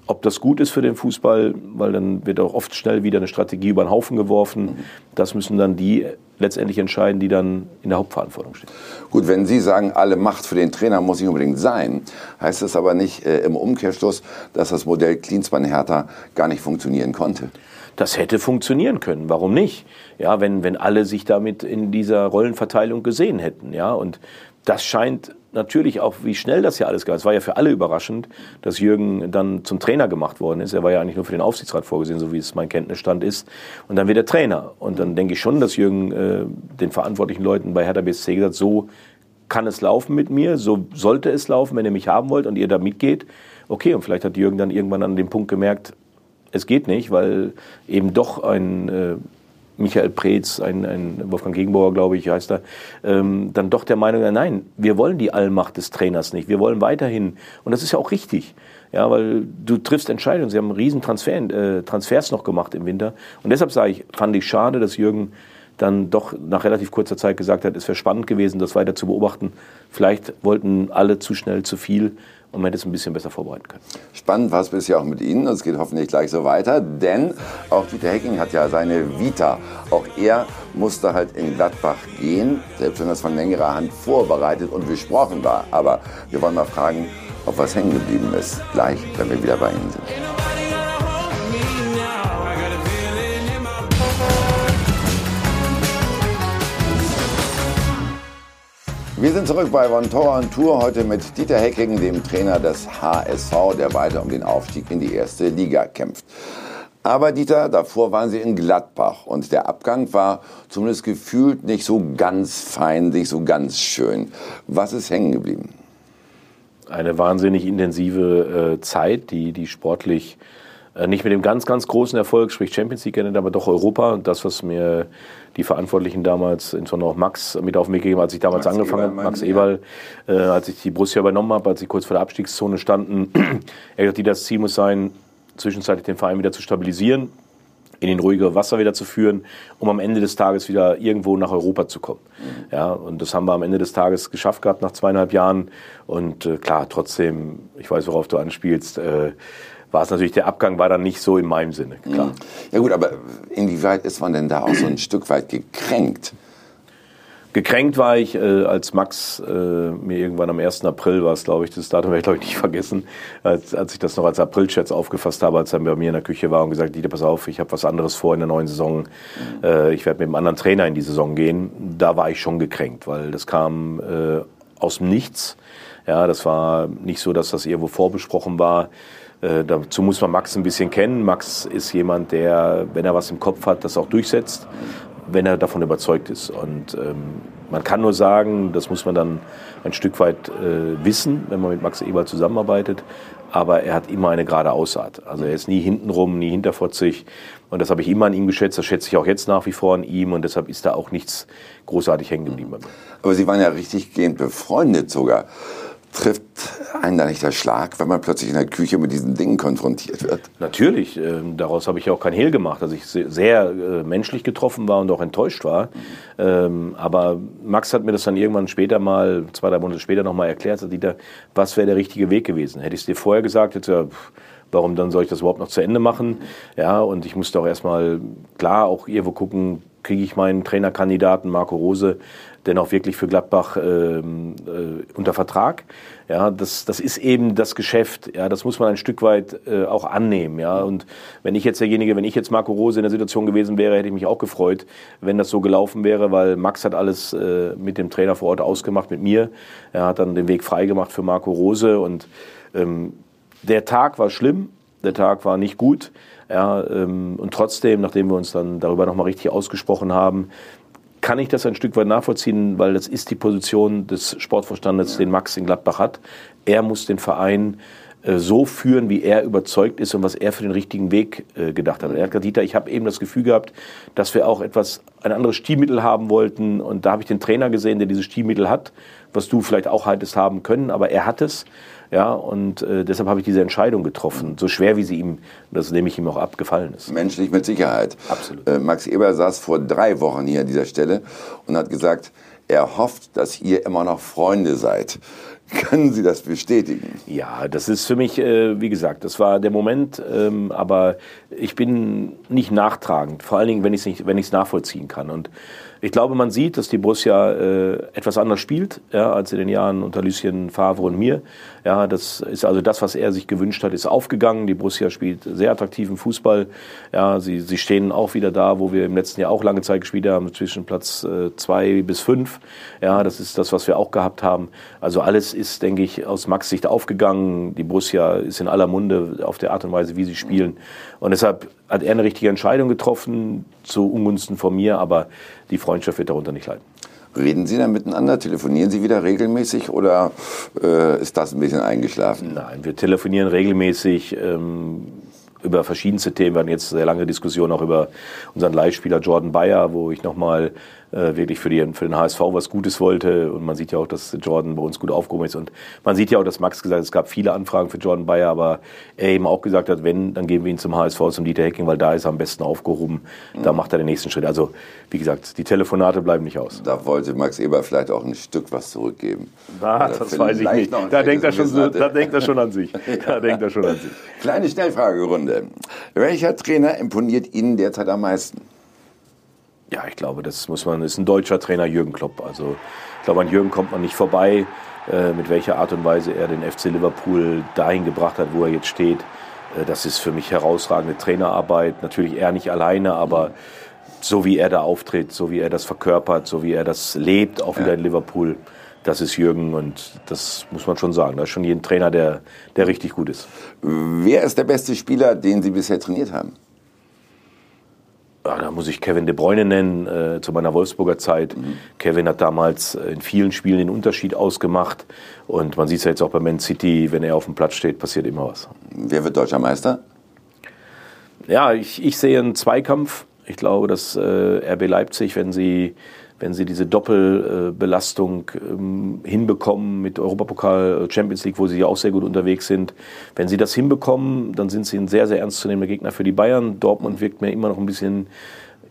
Ob das gut ist für den Fußball, weil dann wird auch oft schnell wieder eine Strategie über den Haufen geworfen. Das müssen dann die letztendlich entscheiden, die dann in der Hauptverantwortung stehen. Gut, wenn Sie sagen, alle Macht für den Trainer muss nicht unbedingt sein, heißt das aber nicht äh, im Umkehrschluss, dass das Modell Klinsmann-Hertha gar nicht funktionieren konnte. Das hätte funktionieren können. Warum nicht? Ja, wenn, wenn alle sich damit in dieser Rollenverteilung gesehen hätten. Ja, und das scheint natürlich auch, wie schnell das ja alles ging. Es war ja für alle überraschend, dass Jürgen dann zum Trainer gemacht worden ist. Er war ja eigentlich nur für den Aufsichtsrat vorgesehen, so wie es mein Kenntnisstand ist. Und dann wird er Trainer. Und dann denke ich schon, dass Jürgen äh, den verantwortlichen Leuten bei Hertha BSC gesagt so kann es laufen mit mir, so sollte es laufen, wenn ihr mich haben wollt und ihr da mitgeht. Okay, und vielleicht hat Jürgen dann irgendwann an dem Punkt gemerkt, es geht nicht, weil eben doch ein äh, Michael Preetz, ein, ein Wolfgang Gegenbauer, glaube ich, heißt er, ähm, dann doch der Meinung, nein, wir wollen die Allmacht des Trainers nicht. Wir wollen weiterhin, und das ist ja auch richtig, ja, weil du triffst Entscheidungen. Sie haben riesen Transfer, äh, Transfers noch gemacht im Winter. Und deshalb sage ich, fand ich schade, dass Jürgen dann doch nach relativ kurzer Zeit gesagt hat, es wäre spannend gewesen, das weiter zu beobachten. Vielleicht wollten alle zu schnell zu viel und man hätte es ein bisschen besser vorbereiten können. Spannend war es bisher auch mit Ihnen und es geht hoffentlich gleich so weiter, denn auch Dieter Hecking hat ja seine Vita. Auch er musste halt in Gladbach gehen, selbst wenn das von längerer Hand vorbereitet und besprochen war. Aber wir wollen mal fragen, ob was hängen geblieben ist, gleich, wenn wir wieder bei Ihnen sind. Wir sind zurück bei Von Tor und Tour, heute mit Dieter Hecking, dem Trainer des HSV, der weiter um den Aufstieg in die erste Liga kämpft. Aber Dieter, davor waren Sie in Gladbach und der Abgang war zumindest gefühlt nicht so ganz fein, nicht so ganz schön. Was ist hängen geblieben? Eine wahnsinnig intensive äh, Zeit, die, die sportlich äh, nicht mit dem ganz, ganz großen Erfolg, sprich Champions League endet, aber doch Europa. Das, was mir die Verantwortlichen damals, insbesondere auch Max, mit auf den Weg gegeben, als ich damals Max angefangen habe, Max Eberl, äh, als ich die Borussia übernommen habe, als sie kurz vor der Abstiegszone standen, (clears throat) er hat gesagt, das Ziel muss sein, zwischenzeitlich den Verein wieder zu stabilisieren, in den ruhige Wasser wieder zu führen, um am Ende des Tages wieder irgendwo nach Europa zu kommen. Mhm. Ja, und das haben wir am Ende des Tages geschafft gehabt nach zweieinhalb Jahren. Und äh, klar, trotzdem, ich weiß, worauf du anspielst, äh, war es natürlich, der Abgang war dann nicht so in meinem Sinne, klar. Mhm. Ja gut, aber inwieweit ist man denn da auch so ein Stück weit gekränkt? Gekränkt war ich, äh, als Max äh, mir irgendwann am 1. April war es, glaube ich, das Datum werde ich, glaube ich, nicht vergessen, als, als ich das noch als April-Chat aufgefasst habe, als er bei mir in der Küche war und gesagt, Dieter, pass auf, ich habe was anderes vor in der neuen Saison. Äh, ich werde mit einem anderen Trainer in die Saison gehen. Da war ich schon gekränkt, weil das kam äh, aus dem Nichts. Ja, das war nicht so, dass das irgendwo vorbesprochen war. Äh, dazu muss man Max ein bisschen kennen. Max ist jemand, der, wenn er was im Kopf hat, das auch durchsetzt, wenn er davon überzeugt ist. Und ähm, man kann nur sagen, das muss man dann ein Stück weit äh, wissen, wenn man mit Max Eberl zusammenarbeitet. Aber er hat immer eine gerade Aussaat. Also er ist nie hintenrum, nie hinterfotzig. Und das habe ich immer an ihm geschätzt. Das schätze ich auch jetzt nach wie vor an ihm. Und deshalb ist da auch nichts großartig hängen geblieben bei mir. Aber Sie waren ja richtig gehend befreundet sogar Trifft einen da nicht der Schlag, wenn man plötzlich in der Küche mit diesen Dingen konfrontiert wird? Natürlich, ähm, daraus habe ich ja auch kein Hehl gemacht, dass ich sehr äh, menschlich getroffen war und auch enttäuscht war. Ähm, aber Max hat mir das dann irgendwann später mal, zwei, drei Monate später nochmal erklärt, Dieter, was wäre der richtige Weg gewesen? Hätte ich es dir vorher gesagt, jetzt ja, warum dann soll ich das überhaupt noch zu Ende machen? Ja, und ich musste auch erstmal, klar, auch irgendwo gucken, kriege ich meinen Trainerkandidaten Marco Rose denn auch wirklich für Gladbach ähm, äh, unter Vertrag. Ja, das, das ist eben das Geschäft. Ja, das muss man ein Stück weit äh, auch annehmen. Ja, und wenn ich jetzt derjenige, wenn ich jetzt Marco Rose in der Situation gewesen wäre, hätte ich mich auch gefreut, wenn das so gelaufen wäre, weil Max hat alles äh, mit dem Trainer vor Ort ausgemacht, mit mir. Er hat dann den Weg freigemacht für Marco Rose und ähm, der Tag war schlimm, der Tag war nicht gut. Ja, ähm, und trotzdem, nachdem wir uns dann darüber nochmal richtig ausgesprochen haben, kann ich das ein Stück weit nachvollziehen, weil das ist die Position des Sportvorstandes, den Max in Gladbach hat. Er muss den Verein äh, so führen, wie er überzeugt ist und was er für den richtigen Weg äh, gedacht hat. Er hat gesagt, Dieter, ich habe eben das Gefühl gehabt, dass wir auch etwas, ein anderes Stilmittel haben wollten. Und da habe ich den Trainer gesehen, der dieses Stilmittel hat, was du vielleicht auch hättest haben können, aber er hat es. Ja, und äh, deshalb habe ich diese Entscheidung getroffen, so schwer wie sie ihm, das nehme ich ihm auch ab, gefallen ist. Menschlich mit Sicherheit. Absolut. Äh, Max Eber saß vor drei Wochen hier an dieser Stelle und hat gesagt, er hofft, dass ihr immer noch Freunde seid. (laughs) Können Sie das bestätigen? Ja, das ist für mich, äh, wie gesagt, das war der Moment, ähm, aber ich bin nicht nachtragend, vor allen Dingen, wenn ich es wenn nachvollziehen kann. Und ich glaube, man sieht, dass die Borussia äh, etwas anders spielt ja, als in den Jahren unter Lucien Favre und mir. Ja, das ist also das, was er sich gewünscht hat, ist aufgegangen. Die Borussia spielt sehr attraktiven Fußball. Ja, sie, sie stehen auch wieder da, wo wir im letzten Jahr auch lange Zeit gespielt haben, zwischen Platz äh, zwei bis fünf. Ja, das ist das, was wir auch gehabt haben. Also alles ist, denke ich, aus Max Sicht aufgegangen. Die Borussia ist in aller Munde auf der Art und Weise, wie sie spielen. Und deshalb hat er eine richtige Entscheidung getroffen, zu Ungunsten von mir, aber die Freundschaft wird darunter nicht leiden. Reden Sie dann miteinander? Telefonieren Sie wieder regelmäßig oder äh, ist das ein bisschen eingeschlafen? Nein, wir telefonieren regelmäßig. Ähm, über verschiedenste Themen. Wir hatten jetzt sehr lange Diskussionen auch über unseren Leihspieler Jordan Bayer, wo ich nochmal äh, wirklich für, die, für den HSV was Gutes wollte. Und man sieht ja auch, dass Jordan bei uns gut aufgehoben ist. Und man sieht ja auch, dass Max gesagt hat, es gab viele Anfragen für Jordan Bayer, aber er eben auch gesagt hat, wenn, dann geben wir ihn zum HSV, zum Dieter Hecking, weil da ist er am besten aufgehoben. Mhm. Da macht er den nächsten Schritt. Also, wie gesagt, die Telefonate bleiben nicht aus. Da wollte Max Eber vielleicht auch ein Stück was zurückgeben. (laughs) Na, das weiß ich nicht. Da denkt, er schon, da denkt er schon an sich. (laughs) Da denkt er schon an sich. Kleine Schnellfragerunde. Welcher Trainer imponiert Ihnen derzeit am meisten? Ja, ich glaube, das muss man, ist ein deutscher Trainer, Jürgen Klopp. Also ich glaube, an Jürgen kommt man nicht vorbei, äh, mit welcher Art und Weise er den FC Liverpool dahin gebracht hat, wo er jetzt steht. Äh, das ist für mich herausragende Trainerarbeit. Natürlich er nicht alleine, aber so wie er da auftritt, so wie er das verkörpert, so wie er das lebt, auch wieder ja. in Liverpool, das ist Jürgen und das muss man schon sagen. Da ist schon jeden Trainer, der, der richtig gut ist. Wer ist der beste Spieler, den Sie bisher trainiert haben? Ja, da muss ich Kevin De Bruyne nennen, äh, zu meiner Wolfsburger Zeit. Mhm. Kevin hat damals in vielen Spielen den Unterschied ausgemacht. Und man sieht es ja jetzt auch bei Man City, wenn er auf dem Platz steht, passiert immer was. Wer wird deutscher Meister? Ja, ich, ich sehe einen Zweikampf. Ich glaube, dass äh, RB Leipzig, wenn sie wenn sie diese Doppelbelastung ähm, hinbekommen mit Europapokal, äh, Champions League, wo sie ja auch sehr gut unterwegs sind. Wenn sie das hinbekommen, dann sind sie ein sehr, sehr ernstzunehmender Gegner für die Bayern. Dortmund wirkt mir immer noch ein bisschen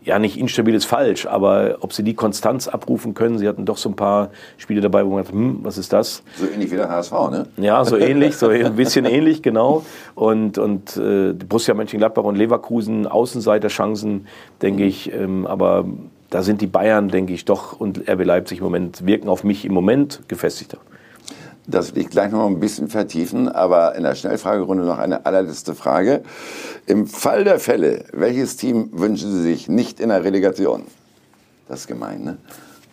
ja, nicht instabil ist falsch, aber ob sie die Konstanz abrufen können, sie hatten doch so ein paar Spiele dabei, wo man dachte, hm, was ist das? So ähnlich wie der HSV, ne? Ja, so ähnlich, so ein bisschen ähnlich, genau. Und, und äh, Borussia Mönchengladbach und Leverkusen, Außenseiterchancen, denke ich, ähm, aber da sind die Bayern, denke ich, doch und RB Leipzig im Moment wirken auf mich im Moment gefestigter. Das will ich gleich noch ein bisschen vertiefen, aber in der Schnellfragerunde noch eine allerletzte Frage. Im Fall der Fälle, welches Team wünschen Sie sich nicht in der Relegation? Das ist gemein, ne?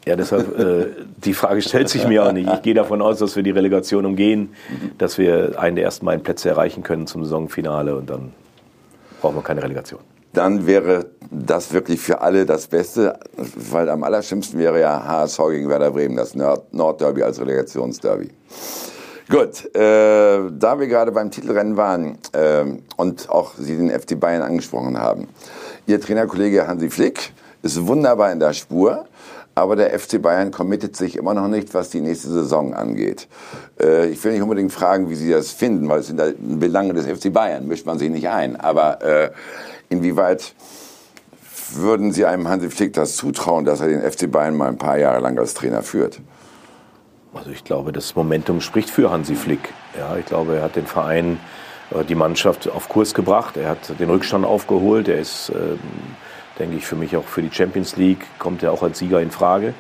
Ja, deshalb, äh, die Frage stellt sich mir auch nicht. Ich gehe davon aus, dass wir die Relegation umgehen, dass wir einen der ersten beiden Plätze erreichen können zum Saisonfinale und dann brauchen wir keine Relegation dann wäre das wirklich für alle das Beste, weil am allerschlimmsten wäre ja HSV gegen Werder Bremen, das Nordderby als Relegationsderby. Gut, äh, da wir gerade beim Titelrennen waren äh, und auch Sie den FC Bayern angesprochen haben. Ihr Trainerkollege Hansi Flick ist wunderbar in der Spur, aber der FC Bayern committet sich immer noch nicht, was die nächste Saison angeht. Äh, ich will nicht unbedingt fragen, wie Sie das finden, weil es sind Belange des FC Bayern, mischt man sich nicht ein. Aber äh, inwieweit würden Sie einem Hansi Flick das zutrauen, dass er den FC Bayern mal ein paar Jahre lang als Trainer führt? Also ich glaube, das Momentum spricht für Hansi Flick. Ja, ich glaube, er hat den Verein, äh, die Mannschaft auf Kurs gebracht. Er hat den Rückstand aufgeholt. Er ist, ähm, denke ich, für mich auch für die Champions League kommt er auch als Sieger in Frage.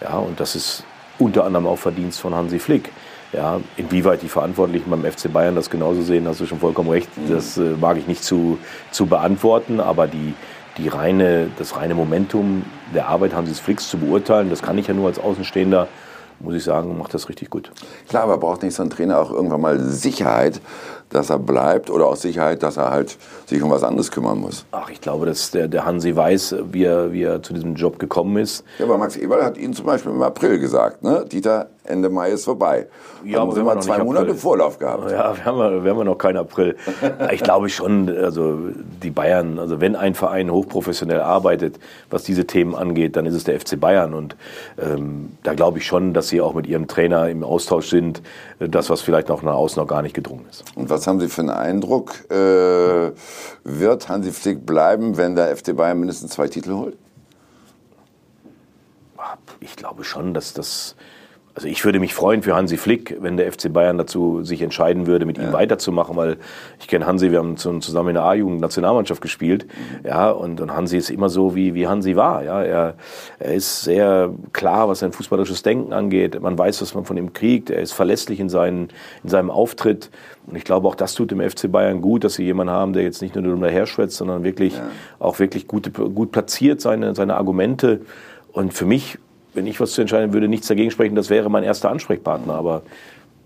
Ja, und das ist unter anderem auch Verdienst von Hansi Flick. Ja, inwieweit die Verantwortlichen beim FC Bayern das genauso sehen, hast du schon vollkommen recht. Das äh, mag ich nicht zu, zu beantworten, aber die, die reine, das reine Momentum der Arbeit Hansis Flicks zu beurteilen, das kann ich ja nur als Außenstehender muss ich sagen, macht das richtig gut. Klar, aber braucht nicht so ein Trainer auch irgendwann mal Sicherheit, dass er bleibt oder auch Sicherheit, dass er halt sich um was anderes kümmern muss? Ach, ich glaube, dass der, der Hansi weiß, wie er, wie er zu diesem Job gekommen ist. Ja, aber Max Eberl hat Ihnen zum Beispiel im April gesagt, ne? Dieter, Ende Mai ist vorbei. Ja, aber wir haben zwei Monate April. Vorlauf gehabt. Ja, wir haben, wir haben noch keinen April. (laughs) ich glaube schon, also die Bayern, also wenn ein Verein hochprofessionell arbeitet, was diese Themen angeht, dann ist es der FC Bayern. Und ähm, da glaube ich schon, dass sie auch mit ihrem Trainer im Austausch sind, das, was vielleicht noch nach außen noch gar nicht gedrungen ist. Und was haben Sie für einen Eindruck? Äh, wird Hansi Flick bleiben, wenn der FC Bayern mindestens zwei Titel holt? Ich glaube schon, dass das also ich würde mich freuen für Hansi Flick, wenn der FC Bayern dazu sich entscheiden würde, mit ja. ihm weiterzumachen, weil ich kenne Hansi, wir haben zusammen in der A-Jugend Nationalmannschaft gespielt, mhm. ja, und, und Hansi ist immer so, wie, wie Hansi war, ja, er, er ist sehr klar, was sein fußballerisches Denken angeht, man weiß, was man von ihm kriegt, er ist verlässlich in, seinen, in seinem Auftritt und ich glaube, auch das tut dem FC Bayern gut, dass sie jemanden haben, der jetzt nicht nur daher herschwätzt, sondern wirklich, ja. auch wirklich gut, gut platziert seine, seine Argumente und für mich wenn ich was zu entscheiden würde, nichts dagegen sprechen, das wäre mein erster Ansprechpartner. Aber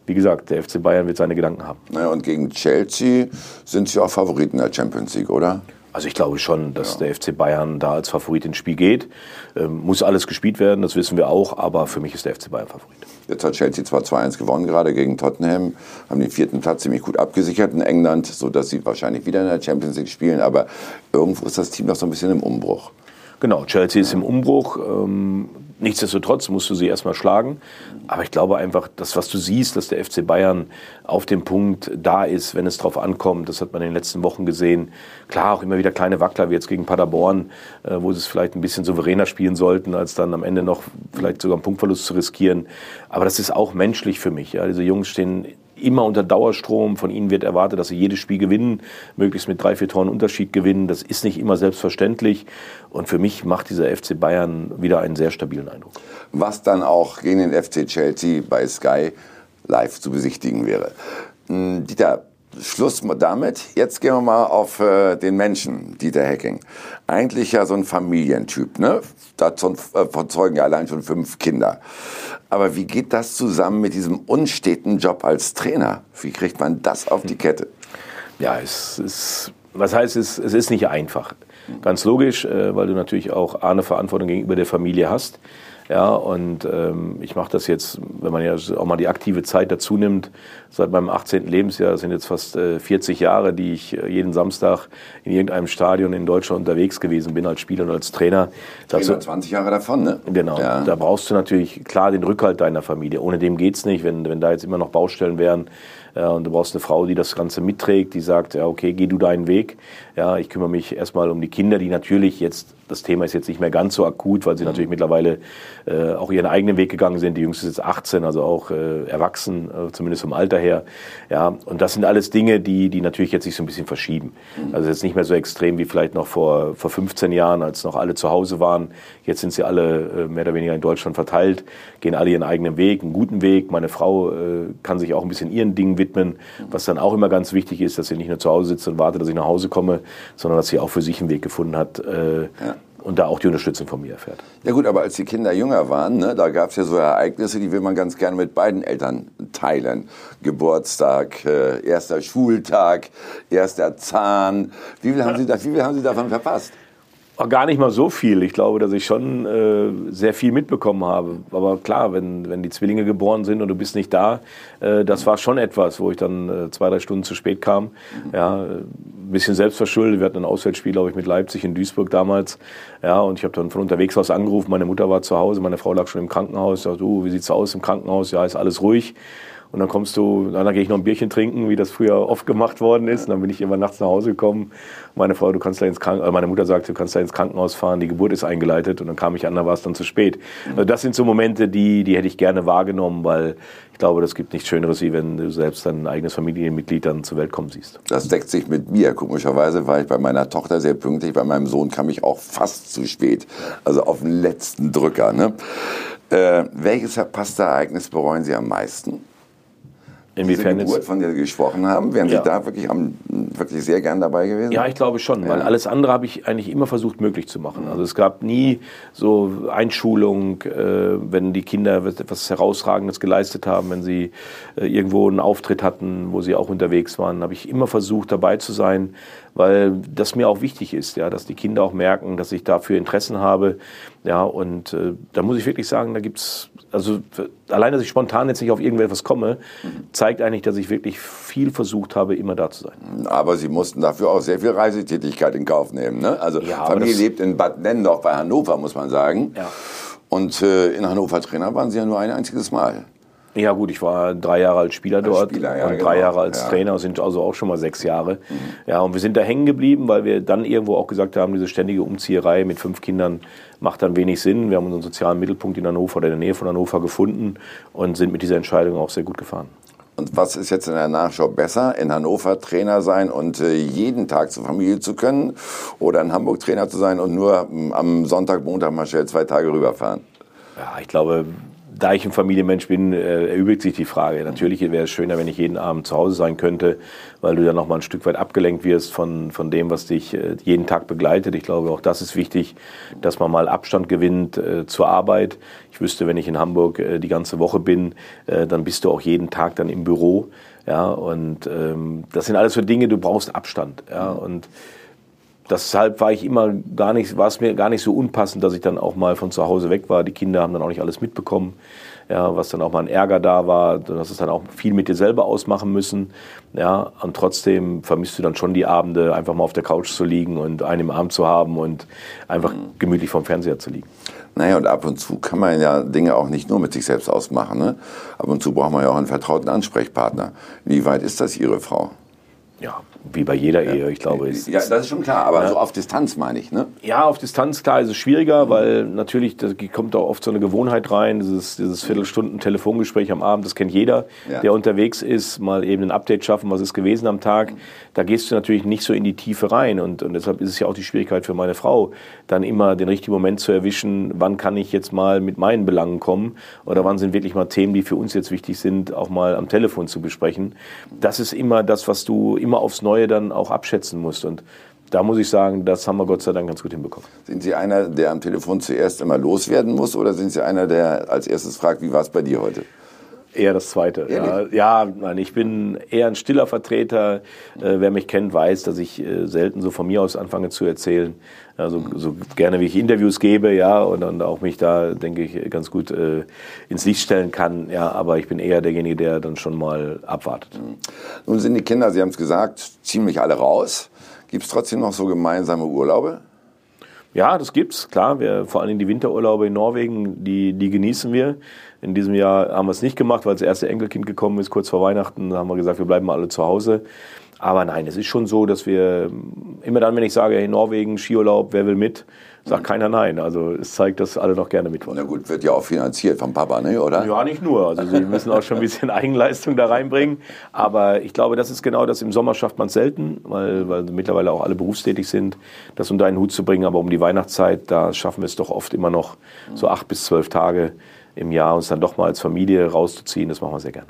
wie gesagt, der FC Bayern wird seine Gedanken haben. Naja, und gegen Chelsea sind sie auch Favoriten der Champions League, oder? Also ich glaube schon, dass ja. der FC Bayern da als Favorit ins Spiel geht. Ähm, muss alles gespielt werden, das wissen wir auch, aber für mich ist der FC Bayern Favorit. Jetzt hat Chelsea zwar 2-1 gewonnen gerade gegen Tottenham, haben den vierten Platz ziemlich gut abgesichert in England, sodass sie wahrscheinlich wieder in der Champions League spielen, aber irgendwo ist das Team noch so ein bisschen im Umbruch. Genau, Chelsea ist im Umbruch. Ähm, nichtsdestotrotz musst du sie erstmal schlagen. Aber ich glaube einfach, das, was du siehst, dass der FC Bayern auf dem Punkt da ist, wenn es drauf ankommt, das hat man in den letzten Wochen gesehen. Klar, auch immer wieder kleine Wackler, wie jetzt gegen Paderborn, äh, wo sie es vielleicht ein bisschen souveräner spielen sollten, als dann am Ende noch vielleicht sogar einen Punktverlust zu riskieren. Aber das ist auch menschlich für mich. Ja. Diese Jungs stehen immer unter Dauerstrom. Von ihnen wird erwartet, dass sie jedes Spiel gewinnen, möglichst mit drei, vier Toren Unterschied gewinnen. Das ist nicht immer selbstverständlich. Und für mich macht dieser FC Bayern wieder einen sehr stabilen Eindruck. Was dann auch gegen den FC Chelsea bei Sky live zu besichtigen wäre. Hm, Dieter, Schluss damit. Jetzt gehen wir mal auf äh, den Menschen, Dieter Hecking. Eigentlich ja so ein Familientyp, ne? Davon äh, zeugen ja allein schon fünf Kinder. Aber wie geht das zusammen mit diesem unsteten Job als Trainer? Wie kriegt man das auf die Kette? Ja, es ist, was heißt es, es ist nicht einfach. Ganz logisch, äh, weil du natürlich auch eine Verantwortung gegenüber der Familie hast. Ja, und ähm, ich mache das jetzt, wenn man ja auch mal die aktive Zeit dazu nimmt, seit meinem 18. Lebensjahr, das sind jetzt fast äh, 40 Jahre, die ich äh, jeden Samstag in irgendeinem Stadion in Deutschland unterwegs gewesen bin als Spieler und als Trainer. Dazu, 20 Jahre davon, ne? Genau. Ja. Da brauchst du natürlich klar den Rückhalt deiner Familie. Ohne dem geht's nicht, wenn, wenn da jetzt immer noch Baustellen wären. Ja, und du brauchst eine Frau, die das Ganze mitträgt, die sagt, ja, okay, geh du deinen Weg. Ja, ich kümmere mich erstmal um die Kinder, die natürlich jetzt, das Thema ist jetzt nicht mehr ganz so akut, weil sie mhm. natürlich mittlerweile äh, auch ihren eigenen Weg gegangen sind. Die Jüngste ist jetzt 18, also auch äh, erwachsen, äh, zumindest vom Alter her. Ja, und das sind alles Dinge, die, die natürlich jetzt sich so ein bisschen verschieben. Mhm. Also jetzt nicht mehr so extrem wie vielleicht noch vor, vor 15 Jahren, als noch alle zu Hause waren. Jetzt sind sie alle äh, mehr oder weniger in Deutschland verteilt, gehen alle ihren eigenen Weg, einen guten Weg. Meine Frau äh, kann sich auch ein bisschen ihren Dingen widmen, was dann auch immer ganz wichtig ist, dass sie nicht nur zu Hause sitzt und wartet, dass ich nach Hause komme, sondern dass sie auch für sich einen Weg gefunden hat. Äh, ja und da auch die Unterstützung von mir erfährt. Ja gut, aber als die Kinder jünger waren, ne, da gab es ja so Ereignisse, die will man ganz gerne mit beiden Eltern teilen. Geburtstag, äh, erster Schultag, erster Zahn. Wie viel, haben Sie da, wie viel haben Sie davon verpasst? Gar nicht mal so viel. Ich glaube, dass ich schon äh, sehr viel mitbekommen habe. Aber klar, wenn, wenn die Zwillinge geboren sind und du bist nicht da, äh, das war schon etwas, wo ich dann äh, zwei, drei Stunden zu spät kam. Mhm. Ja, bisschen selbstverschuldet. Wir hatten ein Auswärtsspiel, glaube ich, mit Leipzig in Duisburg damals. Ja, und ich habe dann von unterwegs aus angerufen. Meine Mutter war zu Hause, meine Frau lag schon im Krankenhaus. Ich sagte, du, wie sieht's aus im Krankenhaus? Ja, ist alles ruhig. Und dann kommst du, dann gehe ich noch ein Bierchen trinken, wie das früher oft gemacht worden ist. Und dann bin ich immer nachts nach Hause gekommen. Meine Frau, du kannst da ins Krankenhaus, äh, meine Mutter sagte, du kannst da ins Krankenhaus fahren, die Geburt ist eingeleitet. Und dann kam ich an, da war es dann zu spät. Also das sind so Momente, die, die hätte ich gerne wahrgenommen, weil ich glaube, das gibt nichts Schöneres, wie wenn du selbst dein eigenes Familienmitglied dann zur Welt kommen siehst. Das deckt sich mit mir. Komischerweise war ich bei meiner Tochter sehr pünktlich, bei meinem Sohn kam ich auch fast zu spät. Also auf den letzten Drücker. Ne? Äh, welches verpasste Ereignis bereuen Sie am meisten? Inwiefern Diese Geburt, von der Sie gesprochen haben, wären Ja. Sie da wirklich, am, wirklich sehr gern dabei gewesen? Ja, ich glaube schon, weil Ja. alles andere habe ich eigentlich immer versucht möglich zu machen. Also es gab nie so Einschulung, äh, wenn die Kinder etwas Herausragendes geleistet haben, wenn sie äh, irgendwo einen Auftritt hatten, wo sie auch unterwegs waren, habe ich immer versucht dabei zu sein, weil das mir auch wichtig ist, ja, dass die Kinder auch merken, dass ich dafür Interessen habe. Ja, und äh, da muss ich wirklich sagen, da gibt's also allein, dass ich spontan jetzt nicht auf irgendetwas komme, zeigt eigentlich, dass ich wirklich viel versucht habe, immer da zu sein. Aber Sie mussten dafür auch sehr viel Reisetätigkeit in Kauf nehmen. Ne? Also Ja, Familie lebt in Bad Nennendorf bei Hannover, muss man sagen. Ja. Und äh, in Hannover Trainer waren Sie ja nur ein einziges Mal. Ja gut, ich war drei Jahre als Spieler dort Spieler, ja, und genau. drei Jahre als Ja. Mhm. Trainer, sind also auch schon mal sechs Jahre. Ja, und wir sind da hängen geblieben, weil wir dann irgendwo auch gesagt haben, diese ständige Umzieherei mit fünf Kindern macht dann wenig Sinn. Wir haben unseren sozialen Mittelpunkt in Hannover oder in der Nähe von Hannover gefunden und sind mit dieser Entscheidung auch sehr gut gefahren. Und was ist jetzt in der Nachschau besser, in Hannover Trainer sein und äh, jeden Tag zur Familie zu können oder in Hamburg Trainer zu sein und nur ähm, am Sonntag, Montag mal schnell zwei Tage rüberfahren? Ja, ich glaube, da ich ein Familienmensch bin, äh, erübrigt sich die Frage. Natürlich wäre es schöner, wenn ich jeden Abend zu Hause sein könnte, weil du dann noch mal ein Stück weit abgelenkt wirst von, von dem, was dich äh, jeden Tag begleitet. Ich glaube, auch das ist wichtig, dass man mal Abstand gewinnt äh, zur Arbeit. Ich wüsste, wenn ich in Hamburg äh, die ganze Woche bin, äh, dann bist du auch jeden Tag dann im Büro. Ja, und ähm, das sind alles so Dinge, du brauchst Abstand. Ja, und deshalb war ich immer gar nicht, war es mir gar nicht so unpassend, dass ich dann auch mal von zu Hause weg war. Die Kinder haben dann auch nicht alles mitbekommen, ja, was dann auch mal ein Ärger da war. Du hast es dann auch viel mit dir selber ausmachen müssen, ja, und trotzdem vermisst du dann schon die Abende, einfach mal auf der Couch zu liegen und einen im Arm zu haben und einfach gemütlich vorm Fernseher zu liegen. Naja, und ab und zu kann man ja Dinge auch nicht nur mit sich selbst ausmachen. Ne? Ab und zu braucht man ja auch einen vertrauten Ansprechpartner. Wie weit ist das Ihre Frau? Ja, wie bei jeder Ehe, ich glaube. Es, Ja, das ist schon klar, aber so auf Distanz meine ich. Ne? Ja, auf Distanz, klar, ist es schwieriger, weil natürlich da kommt da oft so eine Gewohnheit rein, dieses, dieses Viertelstunden Telefongespräch am Abend, das kennt jeder, Ja. der unterwegs ist, mal eben ein Update schaffen, was ist gewesen am Tag. Da gehst du natürlich nicht so in die Tiefe rein und, und deshalb ist es ja auch die Schwierigkeit für meine Frau, dann immer den richtigen Moment zu erwischen, wann kann ich jetzt mal mit meinen Belangen kommen oder wann sind wirklich mal Themen, die für uns jetzt wichtig sind, auch mal am Telefon zu besprechen. Das ist immer das, was du immer aufs Neue dann auch abschätzen musst und da muss ich sagen, das haben wir Gott sei Dank ganz gut hinbekommen. Sind Sie einer, der am Telefon zuerst immer loswerden muss oder sind Sie einer, der als erstes fragt, wie war es bei dir heute? Eher das Zweite. Ja, ja, nein, ich bin eher ein stiller Vertreter. Äh, wer mich kennt, weiß, dass ich äh, selten so von mir aus anfange zu erzählen. Also so gerne wie ich Interviews gebe, ja, und dann auch mich da, denke ich, ganz gut äh, ins Licht stellen kann. Ja, aber ich bin eher derjenige, der dann schon mal abwartet. Nun sind die Kinder, Sie haben es gesagt, ziemlich alle raus. Gibt es trotzdem noch so gemeinsame Urlaube? Ja, das gibt's, klar. Wir, vor allem die Winterurlaube in Norwegen, die, die genießen wir. In diesem Jahr haben wir es nicht gemacht, weil das erste Enkelkind gekommen ist, kurz vor Weihnachten. Da haben wir gesagt, wir bleiben mal alle zu Hause. Aber nein, es ist schon so, dass wir immer dann, wenn ich sage, hey, Norwegen, Skiurlaub, wer will mit, sagt keiner nein. Also es zeigt, dass alle noch gerne mit wollen. Na gut, wird ja auch finanziert vom Papa, ne, oder? Ja, nicht nur. Also sie (laughs) müssen auch schon ein bisschen Eigenleistung da reinbringen. Aber ich glaube, das ist genau das. Im Sommer schafft man es selten, weil, weil mittlerweile auch alle berufstätig sind, das unter einen Hut zu bringen. Aber um die Weihnachtszeit, da schaffen wir es doch oft immer noch so acht bis zwölf Tage im Jahr, uns dann doch mal als Familie rauszuziehen. Das machen wir sehr gerne.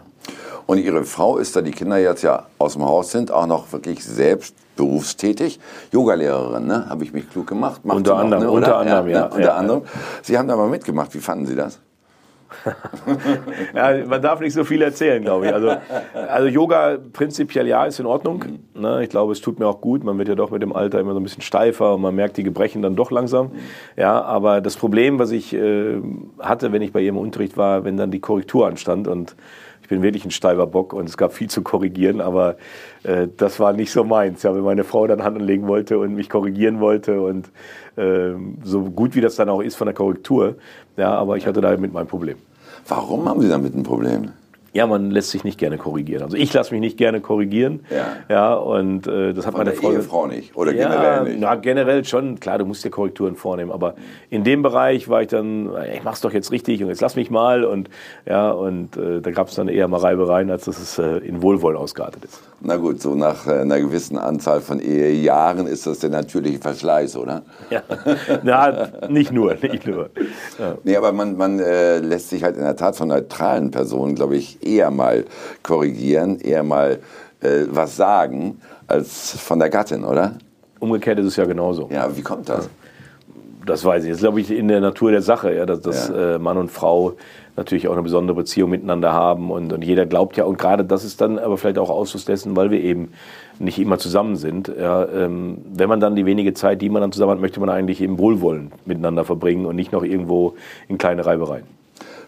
Und Ihre Frau ist, da die Kinder jetzt ja aus dem Haus sind, auch noch wirklich selbst berufstätig. Yogalehrerin, ne? Habe ich mich klug gemacht? Macht Unter sie noch, anderem, ne, unter anderem, ja, ne? Unter ja, anderem. Sie haben da mal mitgemacht. Wie fanden Sie das? (laughs) Ja, man darf nicht so viel erzählen, glaube ich. Also, also Yoga prinzipiell ja, ist in Ordnung. Ne, ich glaube, es tut mir auch gut. Man wird ja doch mit dem Alter immer so ein bisschen steifer und man merkt die Gebrechen dann doch langsam. Ja, aber das Problem, was ich äh, hatte, wenn ich bei ihrem Unterricht war, wenn dann die Korrektur anstand und Ich bin wirklich ein steifer Bock und es gab viel zu korrigieren, aber äh, das war nicht so meins. Ja, wenn meine Frau dann Hand anlegen wollte und mich korrigieren wollte und äh, so gut wie das dann auch ist von der Korrektur, ja, aber ich hatte damit mein Problem. Warum haben Sie damit ein Problem? Ja, man lässt sich nicht gerne korrigieren. Also ich lasse mich nicht gerne korrigieren. Ja. Ja, und äh, das hat Von meine der Frau. Ehefrau nicht oder ja, generell nicht? Na, generell schon. Klar, du musst dir Korrekturen vornehmen. Aber in dem Bereich war ich dann, ich mach's doch jetzt richtig und jetzt lass mich mal. Und ja, und äh, da gab es dann eher mal Reibereien, als dass es äh, in Wohlwollen ausgeartet ist. Na gut, so nach äh, einer gewissen Anzahl von Ehejahren ist das der natürliche Verschleiß, oder? Ja. Na, nicht nur, nicht nur. Ja. Nee, aber man, man äh, lässt sich halt in der Tat von neutralen Personen, glaube ich, eher mal korrigieren, eher mal äh, was sagen, als von der Gattin, oder? Umgekehrt ist es ja genauso. Ja, wie kommt das? Das weiß ich. Das ist, glaube ich, in der Natur der Sache, ja, dass, dass Ja. äh, Mann und Frau natürlich auch eine besondere Beziehung miteinander haben und, und jeder glaubt ja, und gerade das ist dann aber vielleicht auch Ausfluss dessen, weil wir eben nicht immer zusammen sind. Ja, ähm, wenn man dann die wenige Zeit, die man dann zusammen hat, möchte man eigentlich eben Wohlwollen miteinander verbringen und nicht noch irgendwo in kleine Reibereien.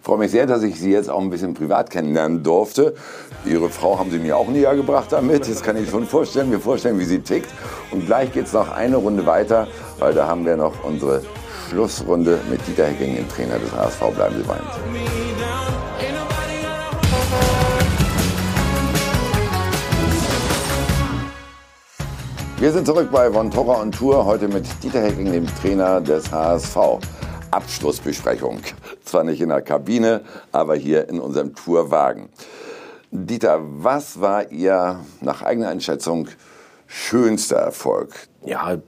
Freue mich sehr, dass ich Sie jetzt auch ein bisschen privat kennenlernen durfte. Ihre Frau haben Sie mir auch näher gebracht damit. Jetzt kann ich schon vorstellen, mir vorstellen, wie sie tickt. Und gleich geht es noch eine Runde weiter, weil da haben wir noch unsere Schlussrunde mit Dieter Hecking, dem Trainer des HSV. Bleiben Sie bei uns. Wir sind zurück bei Von Torra und Tour, heute mit Dieter Hecking, dem Trainer des HSV. Abschlussbesprechung. Zwar nicht in der Kabine, aber hier in unserem Tourwagen. Dieter, was war Ihr nach eigener Einschätzung schönster Erfolg? Ja,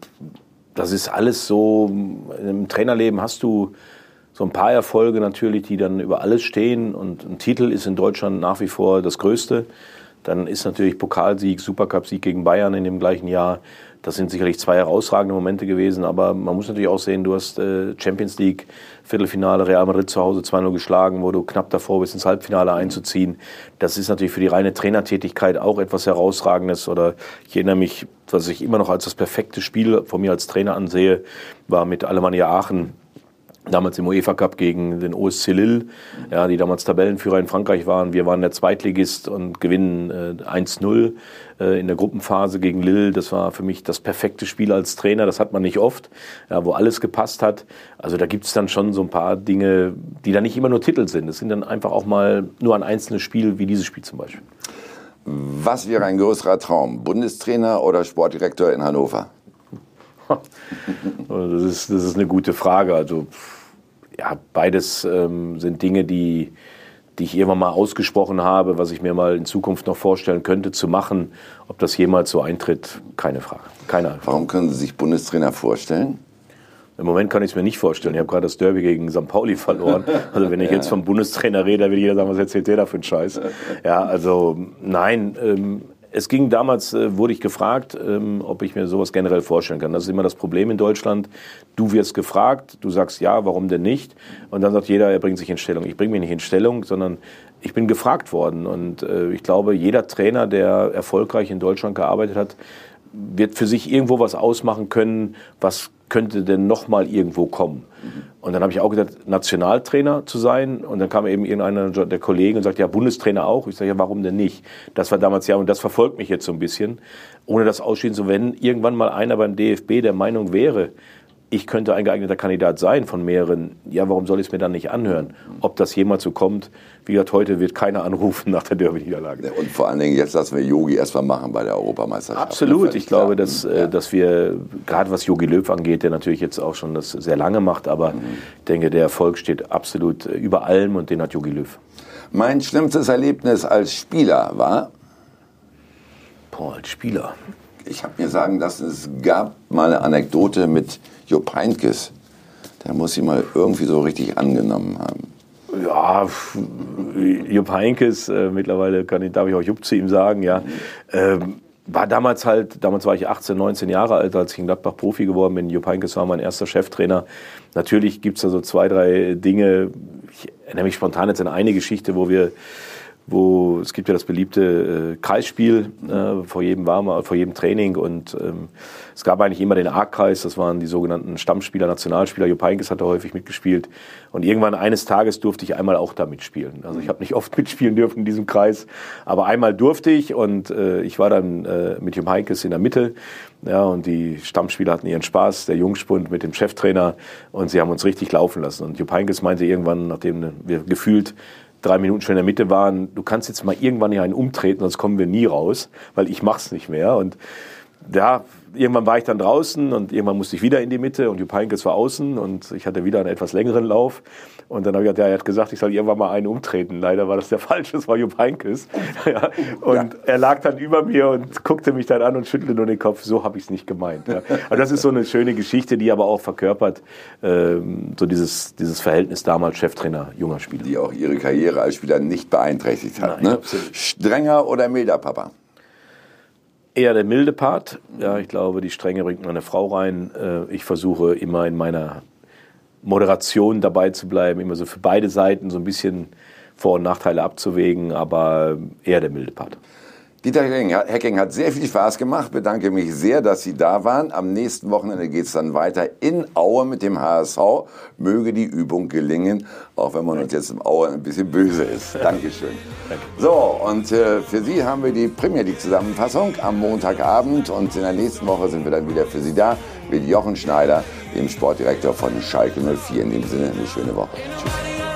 das ist alles so. Im Trainerleben hast du so ein paar Erfolge natürlich, die dann über alles stehen. Und ein Titel ist in Deutschland nach wie vor das Größte. Dann ist natürlich Pokalsieg, Supercup-Sieg gegen Bayern in dem gleichen Jahr. Das sind sicherlich zwei herausragende Momente gewesen. Aber man muss natürlich auch sehen, du hast äh, Champions League, Viertelfinale, Real Madrid zu Hause 2-0 geschlagen, wo du knapp davor bist, ins Halbfinale einzuziehen. Das ist natürlich für die reine Trainertätigkeit auch etwas Herausragendes. Oder ich erinnere mich, was ich immer noch als das perfekte Spiel von mir als Trainer ansehe, war mit Alemannia Aachen damals im UEFA Cup gegen den OSC Lille, ja, die damals Tabellenführer in Frankreich waren. Wir waren der Zweitligist und gewinnen äh, 1-0 äh, in der Gruppenphase gegen Lille. Das war für mich das perfekte Spiel als Trainer. Das hat man nicht oft, ja, wo alles gepasst hat. Also da gibt es dann schon so ein paar Dinge, die dann nicht immer nur Titel sind. Es sind dann einfach auch mal nur ein einzelnes Spiel, wie dieses Spiel zum Beispiel. Was wäre ein größerer Traum? Bundestrainer oder Sportdirektor in Hannover? (laughs) Das ist, das ist eine gute Frage. Also ja, beides ähm, sind Dinge, die, die ich irgendwann mal ausgesprochen habe, was ich mir mal in Zukunft noch vorstellen könnte zu machen. Ob das jemals so eintritt, keine Frage. Keine Ahnung. Warum können Sie sich Bundestrainer vorstellen? Im Moment kann ich es mir nicht vorstellen. Ich habe gerade das Derby gegen St. Pauli verloren. Also wenn ich jetzt vom Bundestrainer rede, dann will jeder sagen, was erzählt der da für einen Scheiß? Ja, also nein. Ähm, es ging damals, äh, wurde ich gefragt, ähm, ob ich mir sowas generell vorstellen kann. Das ist immer das Problem in Deutschland. Du wirst gefragt, du sagst ja, warum denn nicht? Und dann sagt jeder, er bringt sich in Stellung. Ich bringe mich nicht in Stellung, sondern ich bin gefragt worden. Und äh, ich glaube, jeder Trainer, der erfolgreich in Deutschland gearbeitet hat, wird für sich irgendwo was ausmachen können, was könnte denn noch mal irgendwo kommen. Und dann habe ich auch gedacht, Nationaltrainer zu sein. Und dann kam eben irgendeiner der Kollegen und sagt, ja, Bundestrainer auch. Ich sage, ja, warum denn nicht? Das war damals ja, und das verfolgt mich jetzt so ein bisschen. Ohne das ausschließen zu, wenn irgendwann mal einer beim DFB der Meinung wäre, ich könnte ein geeigneter Kandidat sein von mehreren. Ja, warum soll ich es mir dann nicht anhören? Ob das jemals so kommt, wie gesagt, heute wird keiner anrufen nach der Derby-Niederlage. Und vor allen Dingen, jetzt lassen wir Yogi erstmal machen bei der Europameisterschaft. Absolut. Ich glaube, dass, Ja. äh, dass wir, gerade was Jogi Löw angeht, der natürlich jetzt auch schon das sehr lange macht, aber ich denke, der Erfolg steht absolut äh, über allem und den hat Jogi Löw. Mein schlimmstes Erlebnis als Spieler war, Boah, als Spieler. ich habe mir sagen lassen, es gab mal eine Anekdote mit Jupp Heynckes. Der muss sie mal irgendwie so richtig angenommen haben. Ja, Jupp Heinkes, äh, mittlerweile kann ich, darf ich auch Jupp zu ihm sagen, ja. Ähm, war damals halt, damals war ich 18, 19 Jahre alt, als ich in Gladbach Profi geworden bin. Jupp Heinkes war mein erster Cheftrainer. Natürlich gibt's da so zwei, drei Dinge. Ich erinnere mich spontan jetzt an eine Geschichte, wo wir wo es gibt ja das beliebte äh, Kreisspiel äh, vor jedem Warmer, vor jedem Training und ähm, es gab eigentlich immer den A-Kreis, das waren die sogenannten Stammspieler, Nationalspieler. Jupp Heynckes hat häufig mitgespielt und irgendwann eines Tages durfte ich einmal auch da mitspielen. Also ich habe nicht oft (laughs) mitspielen dürfen in diesem Kreis, aber einmal durfte ich und äh, ich war dann äh, mit Jupp Heynckes in der Mitte ja, und die Stammspieler hatten ihren Spaß, der Jungspund mit dem Cheftrainer und sie haben uns richtig laufen lassen und Jupp Heynckes meinte irgendwann, nachdem wir gefühlt drei Minuten schon in der Mitte waren, du kannst jetzt mal irgendwann hier einen umtreten, sonst kommen wir nie raus, weil ich mach's nicht mehr. Und ja, irgendwann war ich dann draußen und irgendwann musste ich wieder in die Mitte und Jupp Heynckes war außen und ich hatte wieder einen etwas längeren Lauf. Und dann habe ich gesagt, ja, er hat gesagt, ich soll irgendwann mal einen umtreten. Leider war das der (laughs) falsche, das war Jupp Heynckes. (laughs) Ja, und ja. er lag dann über mir und guckte mich dann an und schüttelte nur den Kopf. So habe ich es nicht gemeint. Ja. Also das ist so eine schöne Geschichte, die aber auch verkörpert ähm, so dieses, dieses Verhältnis damals Cheftrainer, junger Spieler. Die auch ihre Karriere als Spieler nicht beeinträchtigt hat. Nein, ne? Strenger oder milder Papa? Eher der milde Part. Ja, ich glaube, die Strenge bringt meine Frau rein. Äh, ich versuche immer in meiner Moderation dabei zu bleiben, immer so für beide Seiten so ein bisschen Vor- und Nachteile abzuwägen, aber eher der milde Part. Dieter Hecking hat sehr viel Spaß gemacht. Bedanke mich sehr, dass Sie da waren. Am nächsten Wochenende geht es dann weiter in Aue mit dem HSV. Möge die Übung gelingen, auch wenn man uns jetzt im Aue ein bisschen böse ist. Dankeschön. Danke. So, und äh, für Sie haben wir die Premier League Zusammenfassung am Montagabend und in der nächsten Woche sind wir dann wieder für Sie da mit Jochen Schneider, dem Sportdirektor von Schalke 04. In dem Sinne eine schöne Woche. Tschüss.